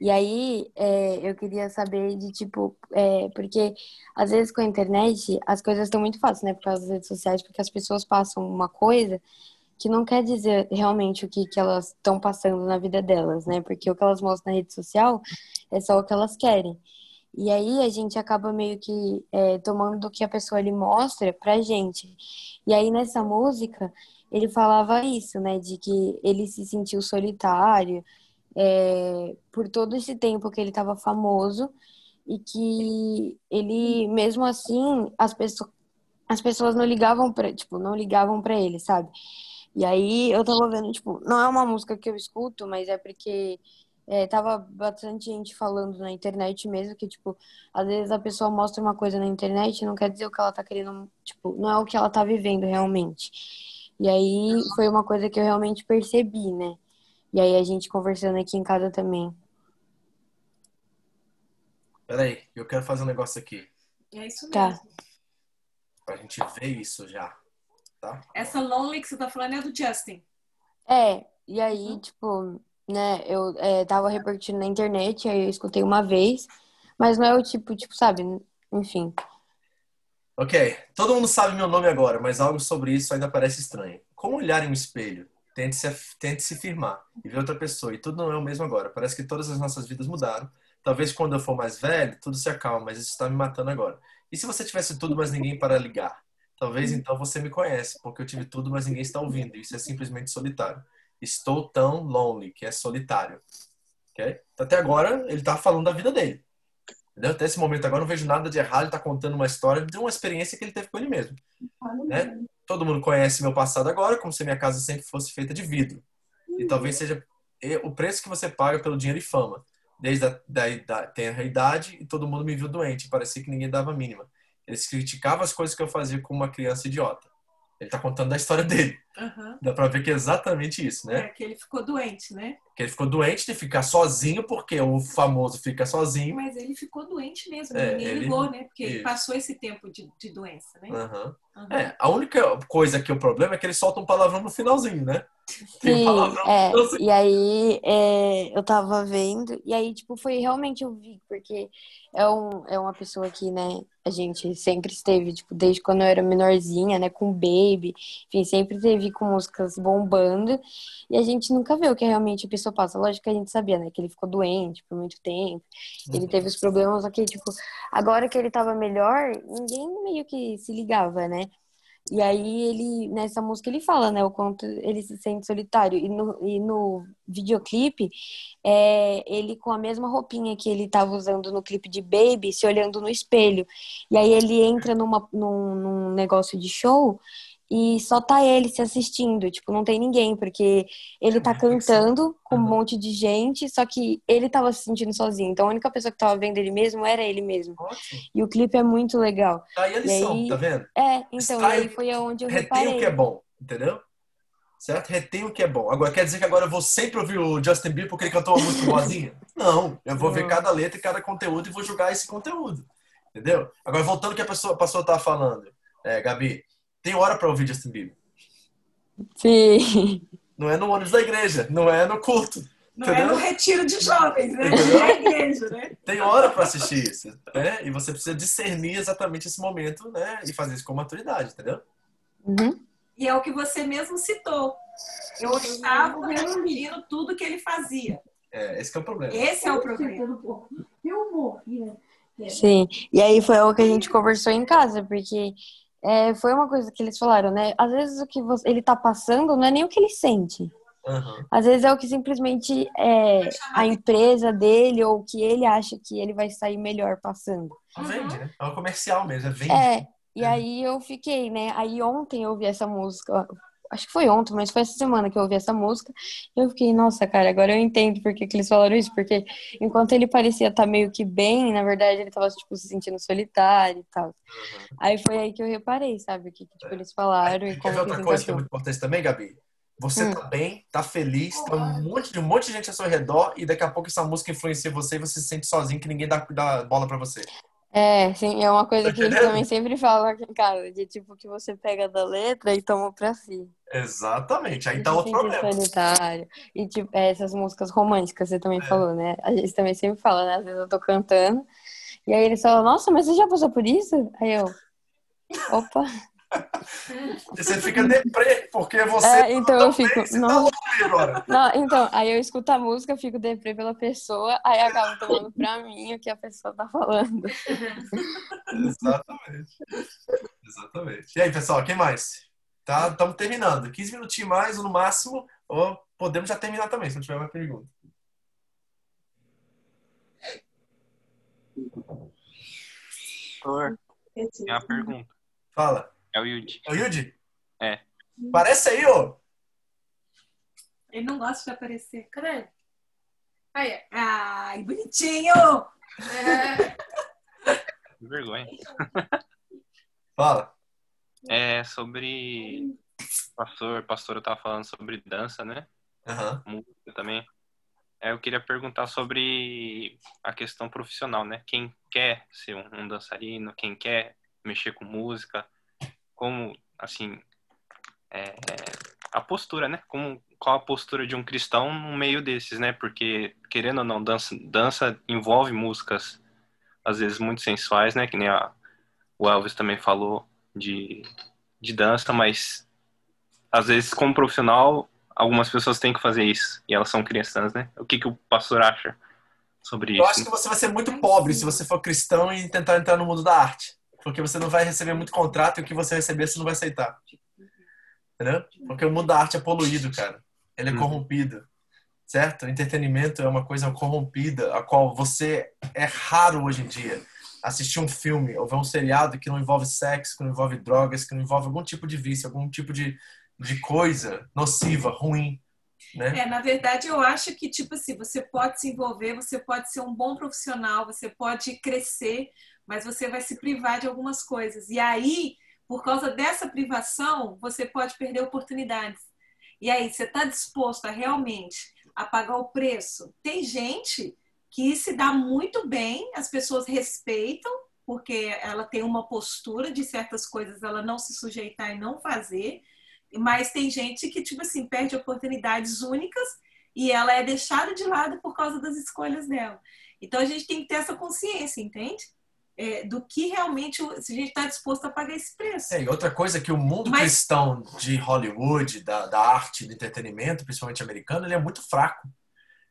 S9: E aí, é, eu queria saber de tipo, é, porque às vezes com a internet as coisas estão muito fáceis, né? Por causa das redes sociais, porque as pessoas passam uma coisa que não quer dizer realmente o que, que elas estão passando na vida delas, né? Porque o que elas mostram na rede social é só o que elas querem. E aí a gente acaba meio que é, tomando do que a pessoa ali mostra pra gente. E aí nessa música ele falava isso, né? De que ele se sentiu solitário é, por todo esse tempo que ele estava famoso e que ele, mesmo assim, as pessoas, as pessoas não ligavam para, tipo, não ligavam para ele, sabe? E aí eu tava vendo, tipo, não é uma música que eu escuto, mas é porque é, tava bastante gente falando na internet mesmo, que, tipo, às vezes a pessoa mostra uma coisa na internet não quer dizer o que ela tá querendo, tipo, não é o que ela tá vivendo realmente. E aí foi uma coisa que eu realmente percebi, né? E aí a gente conversando aqui em casa também.
S1: Peraí, eu quero fazer um negócio aqui.
S4: É isso mesmo.
S9: Tá.
S1: Pra gente ver isso já. Tá?
S4: Essa Lonely que você tá falando é do Justin.
S9: É, e aí, tipo, né, eu é, tava repercutindo na internet, aí eu escutei uma vez, mas não é o tipo, tipo, sabe, enfim.
S1: Ok, todo mundo sabe meu nome agora, mas algo sobre isso ainda parece estranho. Como olhar em um espelho? Tente se, tente se firmar e ver outra pessoa, e tudo não é o mesmo agora. Parece que todas as nossas vidas mudaram. Talvez quando eu for mais velho, tudo se acalme, mas isso está me matando agora. E se você tivesse tudo, mas ninguém para ligar? Talvez então você me conhece, porque eu tive tudo, mas ninguém está ouvindo. Isso é simplesmente solitário. Estou tão lonely, que é solitário. Ok? Até agora, ele tá falando da vida dele. Entendeu? Até esse momento agora, não vejo nada de errado. Ele tá contando uma história de uma experiência que ele teve com ele mesmo. Né? Todo mundo conhece meu passado agora, como se minha casa sempre fosse feita de vidro. E talvez seja o preço que você paga pelo dinheiro e fama. Desde a da, da, tenra idade, e todo mundo me viu doente. Parecia que ninguém dava a mínima. Eles criticavam as coisas que eu fazia como uma criança idiota. Ele tá contando da história dele.
S4: Aham.
S1: Dá pra ver que é exatamente isso, né?
S4: É que ele ficou doente, né?
S1: Que ele ficou doente de ficar sozinho, porque o famoso fica sozinho.
S4: Mas ele ficou doente mesmo.
S1: É,
S4: Ninguém
S1: ele-
S4: ligou, né? Porque ele
S1: Isso.
S4: passou esse tempo de, de doença, né?
S1: Aham.
S4: Aham.
S1: É, a única coisa que é o problema é que ele solta um palavrão no finalzinho, né? Tem um
S9: Sim,
S1: palavrão no
S9: é,
S1: finalzinho.
S9: e aí é, eu tava vendo, e aí, tipo, foi realmente eu vi, porque é, um, é uma pessoa que, né, a gente sempre esteve, tipo, desde quando eu era menorzinha, né, com Baby, enfim, sempre teve com músicas bombando, e a gente nunca vê o que realmente a pessoa passa. Lógico que a gente sabia, né, que ele ficou doente por muito tempo, ele teve os problemas, só que, tipo, agora que ele tava melhor, ninguém meio que se ligava, né? E aí ele, nessa música, ele fala, né, o quanto ele se sente solitário. E no, e no videoclipe, é, ele com a mesma roupinha que ele tava usando no clipe de Baby, se olhando no espelho. E aí ele entra numa, num, num negócio de show e só tá ele se assistindo, tipo, não tem ninguém, porque ele tá cantando com um monte de gente, só que ele tava se sentindo sozinho. Então a única pessoa que tava vendo ele mesmo era ele mesmo.
S1: Ótimo.
S9: E o clipe é muito legal.
S1: Tá aí a lição,
S9: aí-
S1: tá vendo?
S9: É, então, e
S1: Extrai-
S9: aí foi onde eu
S1: Retém
S9: reparei.
S1: o que é bom, entendeu? Certo? Retém o que é bom. Agora, quer dizer que agora eu vou sempre ouvir o Justin Bieber porque ele cantou uma música boazinha? [LAUGHS] Não. Eu vou ver
S9: Não.
S1: cada letra e cada conteúdo e vou julgar esse conteúdo. Entendeu? Agora, voltando ao que a pessoa, a pessoa tava falando. É, Gabi, tem hora pra ouvir Justin Bieber.
S9: Sim.
S1: Não é no ônibus da igreja, não é no culto.
S4: Não é
S1: Entendeu?
S4: no retiro de jovens, né?
S1: Entendeu?
S4: É a igreja, né?
S1: Tem hora pra assistir isso, né? E você precisa discernir exatamente esse momento, né? E fazer isso com maturidade, entendeu?
S9: Uhum.
S4: E é o que você mesmo citou. Eu estava reprimindo tudo que ele fazia.
S1: É, esse que é o problema.
S4: Esse é o problema.
S9: Sim. E aí foi o que a gente conversou em casa, porque é, foi uma coisa que eles falaram, né? Às vezes o que você- ele tá passando não é nem o que ele sente.
S1: Aham.
S9: Às vezes é o que simplesmente é a empresa dele ou o que ele acha que ele vai sair melhor passando.
S1: Vende, né? É um comercial mesmo, é vende.
S9: É, e aí eu fiquei, né? Aí ontem eu ouvi essa música, acho que foi ontem, mas foi essa semana que eu ouvi essa música, e eu fiquei, nossa, cara, agora eu entendo por que, que eles falaram isso, porque enquanto ele parecia estar meio que bem, na verdade ele tava, tipo, se sentindo solitário e tal. Aí foi aí que eu reparei, sabe, o que, que tipo, eles falaram e
S1: Quer
S9: como
S1: ver
S9: que
S1: outra coisa que é muito importante também, Gabi? Você
S9: Hum.
S1: tá bem, tá feliz, tá um monte de um monte de gente ao seu redor e daqui a pouco essa música influencia você e você se sente sozinho que ninguém dá, dá bola pra você.
S9: É, sim, é uma coisa
S1: Tá
S9: que eles também sempre falam aqui em casa, de tipo que você pega da letra e toma pra si.
S1: Exatamente. Aí tá outro problema.
S9: solitário. E tipo, é, essas músicas românticas, você
S1: É.
S9: também falou, né? A gente também sempre fala, né? Às vezes eu tô cantando, e aí eles falam, nossa, mas você já passou por isso? Aí eu, opa. [LAUGHS]
S1: Você fica deprê, porque você
S9: É,
S1: tá
S9: então
S1: tão
S9: eu fico,
S1: bem, tá
S9: não.
S1: agora.
S9: Não, então, aí eu escuto a música, fico deprê pela pessoa, aí acabo tomando pra mim o que a pessoa tá falando. [LAUGHS]
S1: Exatamente. Exatamente. E aí, pessoal, quem mais? Tá, estamos terminando. 15 minutinhos mais, ou no máximo, ou podemos já terminar também, se não tiver mais pergunta.
S10: Doutor, tem uma pergunta.
S1: Fala.
S10: É o Yudi.
S1: É o Yudi?
S10: É.
S1: Parece aí, ô!
S4: Ele não gosta de aparecer.
S2: Cadê ele? Aí, é.
S4: Ai, bonitinho!
S10: Que vergonha.
S1: Fala.
S10: É sobre. Pastor, pastor, eu falando sobre dança, né?
S1: Aham.
S10: Música também. É, eu queria perguntar sobre a questão profissional, né? Quem quer ser um, um dançarino, quem quer mexer com música, como, assim, é, a postura, né? Como, qual a postura de um cristão no meio desses, né? Porque, querendo ou não, dança, dança envolve músicas, às vezes, muito sensuais, né? Que nem a, o Elvis também falou de, de dança, mas às vezes, como profissional, algumas pessoas têm que fazer isso, e elas são cristãs, né? O que, que o pastor acha sobre
S1: Eu
S10: isso?
S1: acho que você vai ser muito pobre se você for cristão e tentar entrar no mundo da arte. Porque você não vai receber muito contrato e o que você receber você não vai aceitar. Entendeu? Porque o mundo da arte é poluído, cara. Ele é
S10: Uhum.
S1: corrompido. Certo? O entretenimento é uma coisa corrompida, a qual você é raro hoje em dia assistir um filme ou ver um seriado que não envolve sexo, que não envolve drogas, que não envolve algum tipo de vício, algum tipo de, de coisa nociva, ruim, né?
S4: É, na verdade, eu acho que, tipo assim, você pode se envolver, você pode ser um bom profissional, você pode crescer, mas você vai se privar de algumas coisas. E aí, por causa dessa privação, você pode perder oportunidades. E aí, você está disposto a realmente a pagar o preço? Tem gente que se dá muito bem, as pessoas respeitam, porque ela tem uma postura de certas coisas, ela não se sujeitar e não fazer. Mas tem gente que, tipo assim, perde oportunidades únicas e ela é deixada de lado por causa das escolhas dela. Então a gente tem que ter essa consciência, entende? É, do que realmente se a gente está disposto a pagar esse preço.
S1: É, e outra coisa é que o mundo
S4: Mas-
S1: cristão de Hollywood, da, da arte, do entretenimento, principalmente americano, ele é muito fraco.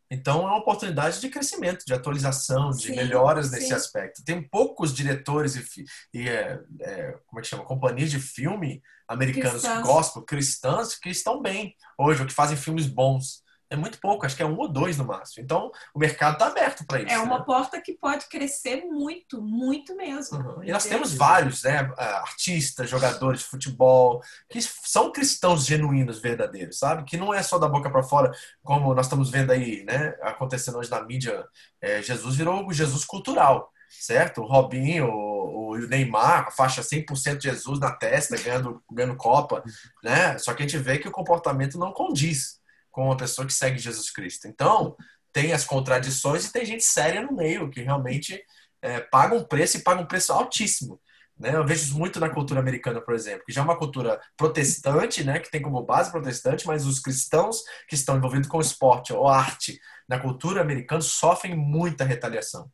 S1: Então é uma oportunidade de crescimento, de atualização, de
S4: Sim,
S1: melhoras nesse
S4: sim.
S1: aspecto. Tem poucos diretores e, e, é, é, como é que chama? Companhias de filme americanos
S4: Cristãs.
S1: gospel, cristãs, que estão bem hoje, ou que fazem filmes bons. É muito pouco, acho que é um ou dois no máximo. Então o mercado está aberto para isso.
S4: É uma
S1: né?
S4: porta que pode crescer muito, muito mesmo.
S1: Uhum. E nós temos vários, né, artistas, jogadores de futebol, que são cristãos genuínos, verdadeiros, sabe? Que não é só da boca para fora, como nós estamos vendo aí, né, acontecendo hoje na mídia. É, Jesus virou o Jesus cultural, certo? O Robinho, o, o Neymar, a faixa 100% Jesus na testa, ganhando, ganhando Copa, né? Só que a gente vê que o comportamento não condiz com uma pessoa que segue Jesus Cristo. Então, tem as contradições e tem gente séria no meio, que realmente é, paga um preço e paga um preço altíssimo. Né? Eu vejo isso muito na cultura americana, por exemplo, que já é uma cultura protestante, né, que tem como base protestante, mas os cristãos que estão envolvidos com esporte ou arte na cultura americana sofrem muita retaliação.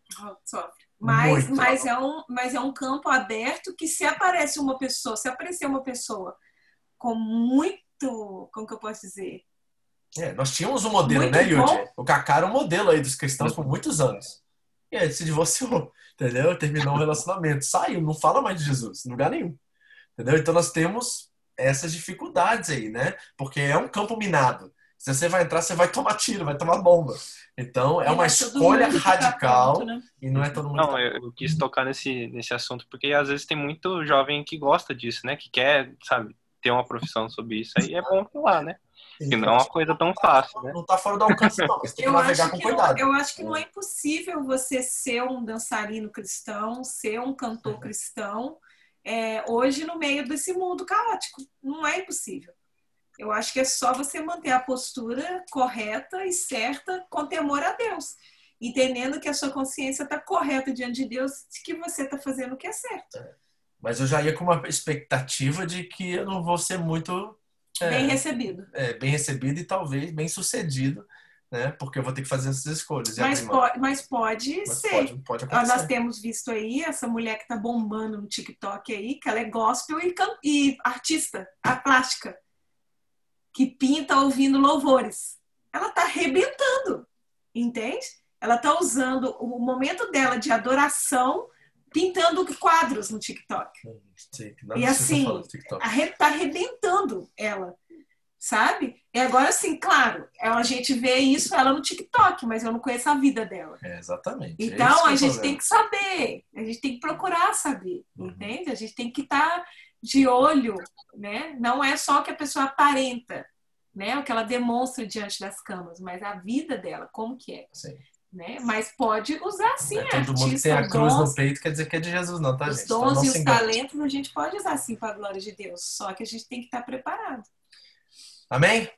S4: Sofre. Mas,
S1: Muito.
S4: mas, é um, mas é um campo aberto que se aparece uma pessoa, se aparecer uma pessoa com muito, como que eu posso dizer?
S1: É, nós tínhamos um modelo,
S4: Muito
S1: né, Yudi? O Kaká era um modelo aí dos cristãos por muitos anos. E aí ele se divorciou, [LAUGHS] entendeu? Terminou o relacionamento. Saiu, não fala mais de Jesus, em lugar nenhum. Entendeu? Então nós temos essas dificuldades aí, né? Porque é um campo minado. Se você vai entrar, você vai tomar tiro, vai tomar bomba. Então é uma
S4: todo
S1: escolha
S4: tá
S1: radical
S4: pronto, né?
S1: e não é todo mundo.
S10: Não, eu, eu quis tocar nesse, nesse assunto porque às vezes tem muito jovem que gosta disso, né? Que quer, sabe, ter uma profissão sobre isso. Aí é bom falar, né? Que não é uma coisa tão fácil, né?
S1: Não tá fora do alcance, não. Você tem que
S4: Eu
S1: navegar
S4: acho
S1: com
S4: que, não,
S1: cuidado.
S4: eu acho que não é impossível você ser um dançarino cristão, ser um cantor cristão, é, hoje no meio desse mundo caótico. Não é impossível. Eu acho que é só você manter a postura correta e certa com temor a Deus. Entendendo que a sua consciência está correta diante de Deus, de que você está fazendo o que é certo.
S1: Mas eu já ia com uma expectativa de que eu não vou ser muito é,
S4: Bem recebido.
S1: é, bem recebido e talvez bem sucedido, né? Porque eu vou ter que fazer essas escolhas.
S4: Mas pode, mas pode
S1: Mas
S4: ser.
S1: pode, pode
S4: Ah, Nós
S1: acontecer.
S4: temos visto aí essa mulher que tá bombando no TikTok aí, que ela é gospel e, e artista, a plástica, que pinta ouvindo louvores. Ela tá arrebentando, entende? Ela tá usando o momento dela de adoração pintando quadros no TikTok.
S1: Nada
S4: E assim,
S1: TikTok.
S4: Tá arrebentando ela, sabe? E agora, assim, claro, a gente vê isso ela no TikTok, mas eu não conheço a vida dela.
S1: É, exatamente. É
S4: Então
S1: que
S4: a gente tem que saber, a gente tem que procurar saber,
S1: Uhum.
S4: entende? A gente tem que estar de olho, né? Não é só o que a pessoa aparenta, né? O que ela demonstra diante das câmeras, mas a vida dela, como que é,
S1: Sim.
S4: Né? Mas pode usar sim,
S1: é todo mundo tem a
S4: os
S1: cruz
S4: dons,
S1: no peito quer dizer que é de Jesus, não, tá,
S4: os
S1: gente? Então
S4: dons
S1: não
S4: e os
S1: engane.
S4: talentos a gente pode usar sim para a glória de Deus, só que a gente tem que estar preparado.
S1: Amém?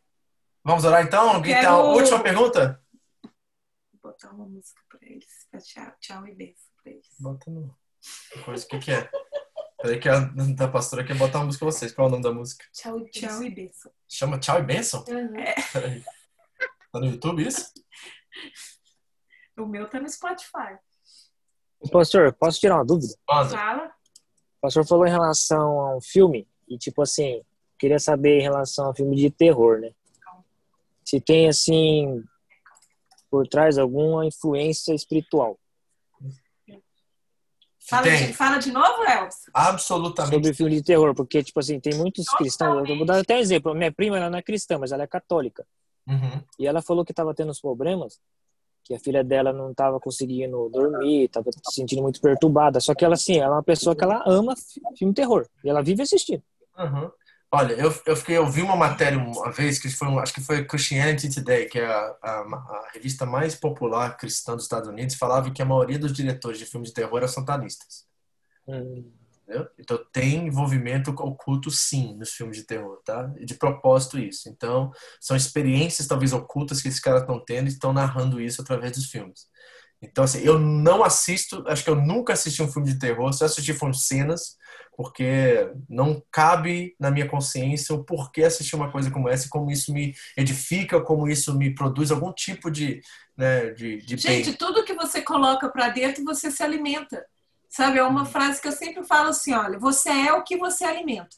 S1: Vamos orar então? Alguém tem a
S4: Quero-
S1: última pergunta?
S4: Vou botar uma música para eles, pra tchau, tchau e beijo para eles.
S1: Bota no. Coisa, o que, que é? Peraí que a da pastora quer botar uma música pra vocês. Qual é o nome da música?
S4: Tchau, tchau e beijo.
S1: Chama Tchau e Bênção?
S4: É,
S1: Peraí. Tá no YouTube isso? [LAUGHS]
S4: o meu tá no Spotify.
S3: Pastor, posso tirar uma dúvida?
S4: Fala.
S3: O pastor falou em relação a um filme e, tipo assim, queria saber em relação ao filme de terror, né? Se tem, assim, por trás alguma influência espiritual
S4: Fala, de, fala de novo, Elvis?
S1: Absolutamente.
S3: sobre filme de terror, porque, tipo assim, tem muitos cristãos. Eu vou dar até um exemplo. Minha prima, ela não é cristã, mas ela é católica.
S1: Uhum.
S3: E ela falou que estava tendo uns problemas, que a filha dela não estava conseguindo dormir, estava se sentindo muito perturbada. Só que ela, assim, ela é uma pessoa que ela ama fi- filme terror. E ela vive assistindo.
S1: Uhum. Olha, eu, eu, fiquei, eu vi uma matéria uma vez, que foi, acho que foi Christianity Today, que é a, a, a revista mais popular cristã dos Estados Unidos, falava que a maioria dos diretores de filmes de terror eram satanistas.
S3: Hum,
S1: Entendeu? Então tem envolvimento oculto sim nos filmes de terror, tá? E de propósito isso. Então são experiências talvez ocultas que esses caras estão tendo e estão narrando isso através dos filmes. Então assim, eu não assisto, acho que eu nunca assisti um filme de terror, só assisti foram cenas, porque não cabe na minha consciência o porquê assistir uma coisa como essa e como isso me edifica, como isso me produz algum tipo de, né, de, de bem.
S4: Gente, tudo que você coloca pra dentro, você se alimenta. Sabe? É uma frase que eu sempre falo assim: olha, você é o que você alimenta.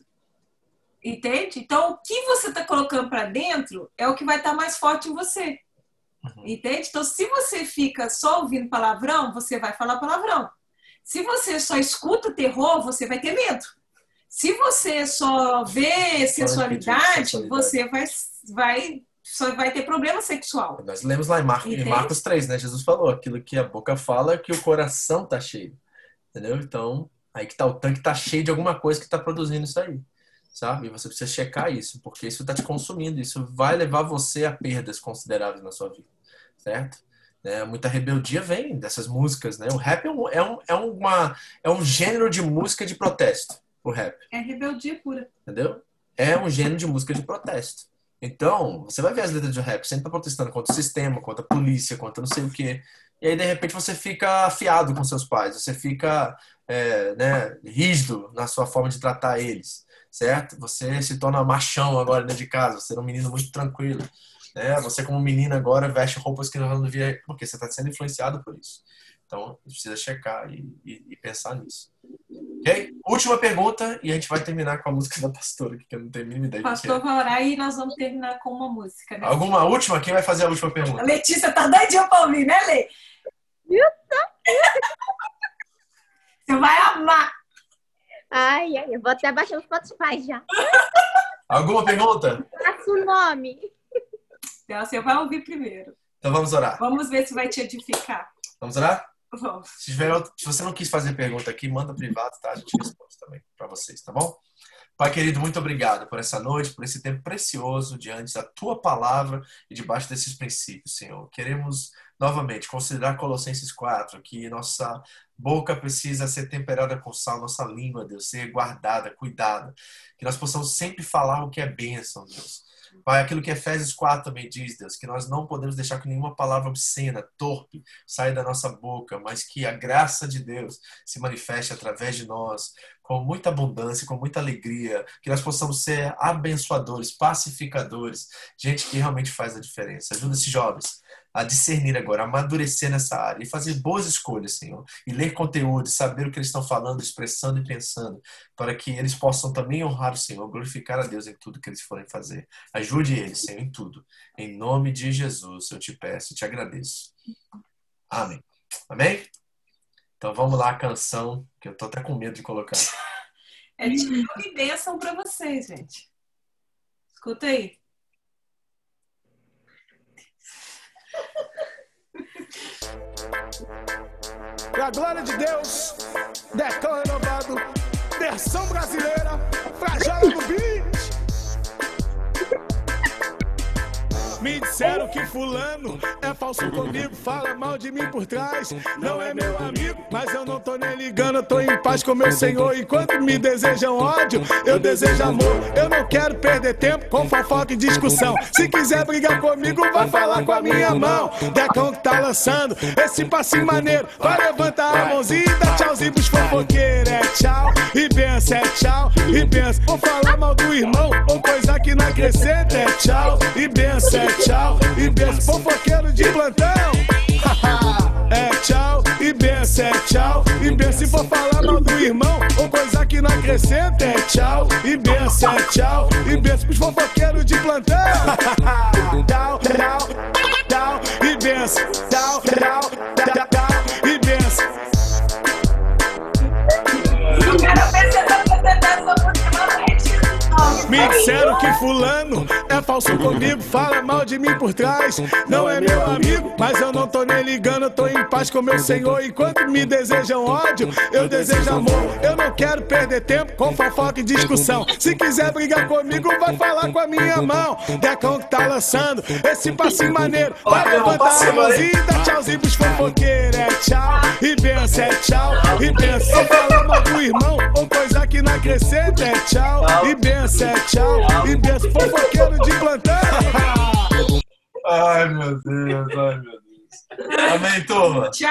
S4: Entende? Então, o que você está colocando pra dentro é o que vai estar mais forte em você. Entende? Então, se você fica só ouvindo palavrão, você vai falar palavrão. Se você só escuta terror, você vai ter medo. Se você só vê sensualidade,
S1: sensualidade.
S4: você vai, vai, só vai ter problema sexual.
S1: Nós lemos lá em, Mar... em
S4: Entende?
S1: Marcos 3, né? Jesus falou, aquilo que a boca fala é que o coração tá cheio. Entendeu? Então, aí que tá o tanque tá cheio de alguma coisa que tá produzindo isso aí. Sabe? E você precisa checar isso, porque isso tá te consumindo. Isso vai levar você a perdas consideráveis na sua vida. Certo? Né? Muita rebeldia vem dessas músicas, né? O rap é um, é um, é uma, é um gênero de música de protesto, o rap
S4: É rebeldia pura.
S1: entendeu? É um gênero de música de protesto. Então, você vai ver as letras de rap sempre tá protestando contra o sistema, contra a polícia, contra não sei o quê. E aí, de repente, você fica afiado com seus pais, você fica é, né, rígido na sua forma de tratar eles, certo? Você se torna machão agora dentro de casa, você é um menino muito tranquilo. Né? Você, como menina, agora veste roupas que não devia, porque você está sendo influenciado por isso. Então, precisa checar e, e- e pensar nisso. Ok? Última pergunta e a gente vai terminar com a música da pastora, que eu não tenho a mínima ideia
S4: O
S1: de
S4: pastor
S1: que é.
S4: vai orar e nós vamos terminar com uma música, né?
S1: Alguma última? Quem vai fazer a última
S4: A
S1: pergunta?
S4: Letícia tá doidinha pra ouvir, né, Lê? Você vai amar.
S11: Ai, ai, eu vou até baixar o Spotify já.
S1: Alguma pergunta?
S11: Passa o nome.
S4: Então, você vai ouvir primeiro.
S1: Então vamos orar.
S4: Vamos ver se vai te edificar.
S1: Vamos orar? Se, tiver, se você não quis fazer pergunta aqui, manda privado, tá? A gente responde também para vocês, tá bom? Pai querido, muito obrigado por essa noite, por esse tempo precioso diante da tua palavra e debaixo desses princípios, Senhor. Queremos novamente considerar Colossenses 4, que nossa boca precisa ser temperada com sal, nossa língua, Deus, ser guardada, cuidada. Que nós possamos sempre falar o que é bênção, Deus. Pai, aquilo que Efésios 4 também diz, Deus, que nós não podemos deixar que nenhuma palavra obscena, torpe, saia da nossa boca, mas que a graça de Deus se manifeste através de nós, com muita abundância, com muita alegria, que nós possamos ser abençoadores, pacificadores, gente que realmente faz a diferença. Ajuda esses jovens a discernir agora, a amadurecer nessa área e fazer boas escolhas, Senhor, e ler conteúdo, saber o que eles estão falando, expressando e pensando, para que eles possam também honrar o Senhor, glorificar a Deus em tudo que eles forem fazer. Ajude eles, Senhor, em tudo. Em nome de Jesus, eu te peço e te agradeço. Amém. Amém? Então vamos lá a canção, que eu tô até com medo de colocar. [LAUGHS]
S4: É tiro e bênção pra vocês, gente. Escuta aí.
S12: Pra glória de Deus, Decão renovado, versão brasileira, pra Jara do Beat. Me disseram que fulano é falso comigo, fala mal de mim por trás. Não é meu amigo, mas eu não tô nem ligando, eu tô em paz com meu Senhor. Enquanto me desejam ódio, eu desejo amor. Eu não quero perder tempo com fofoca e discussão. Se quiser brigar comigo, vai falar com a minha mão. Decão que tá lançando esse passinho maneiro. Vai levantar a mãozinha e dar tchauzinho pros fofoqueiros. É tchau e benção, é tchau e benção. Vou falar mal do irmão ou coisa que não acrescenta. É tchau e benção, é tchau e benção. Fofoqueiro de plantão. [LAUGHS] É tchau e benção, é tchau e benção. Se for falar mal do irmão ou coisa que não acrescenta, é tchau e benção, é tchau e benção. Pros fofoqueiros de plantão. [LAUGHS] Tchau, tchau, tchau e benção. Tchau, tchau, tchau, e benção.
S4: Eu quero ver apresentar essa música
S12: Me disseram que fulano é falso comigo, fala mal de mim por trás. Não é meu amigo, mas eu não tô nem ligando, eu tô em paz com meu Senhor. Enquanto me desejam ódio, eu desejo amor. Eu não quero perder tempo com fofoca e discussão. Se quiser brigar comigo, vai falar com a minha mão. Decão que tá lançando esse passinho maneiro. Vai levantar a mãozinha e dar tchauzinho pros fofoqueiros. É tchau e benção, é tchau e benção. Se falar mal do irmão ou coisa que não acrescenta, é tchau e benção, é tchau e benção. Fofoqueiro de plantão.
S1: Ai, meu Deus, ai, meu Deus. Amém, turma.
S4: Tchau.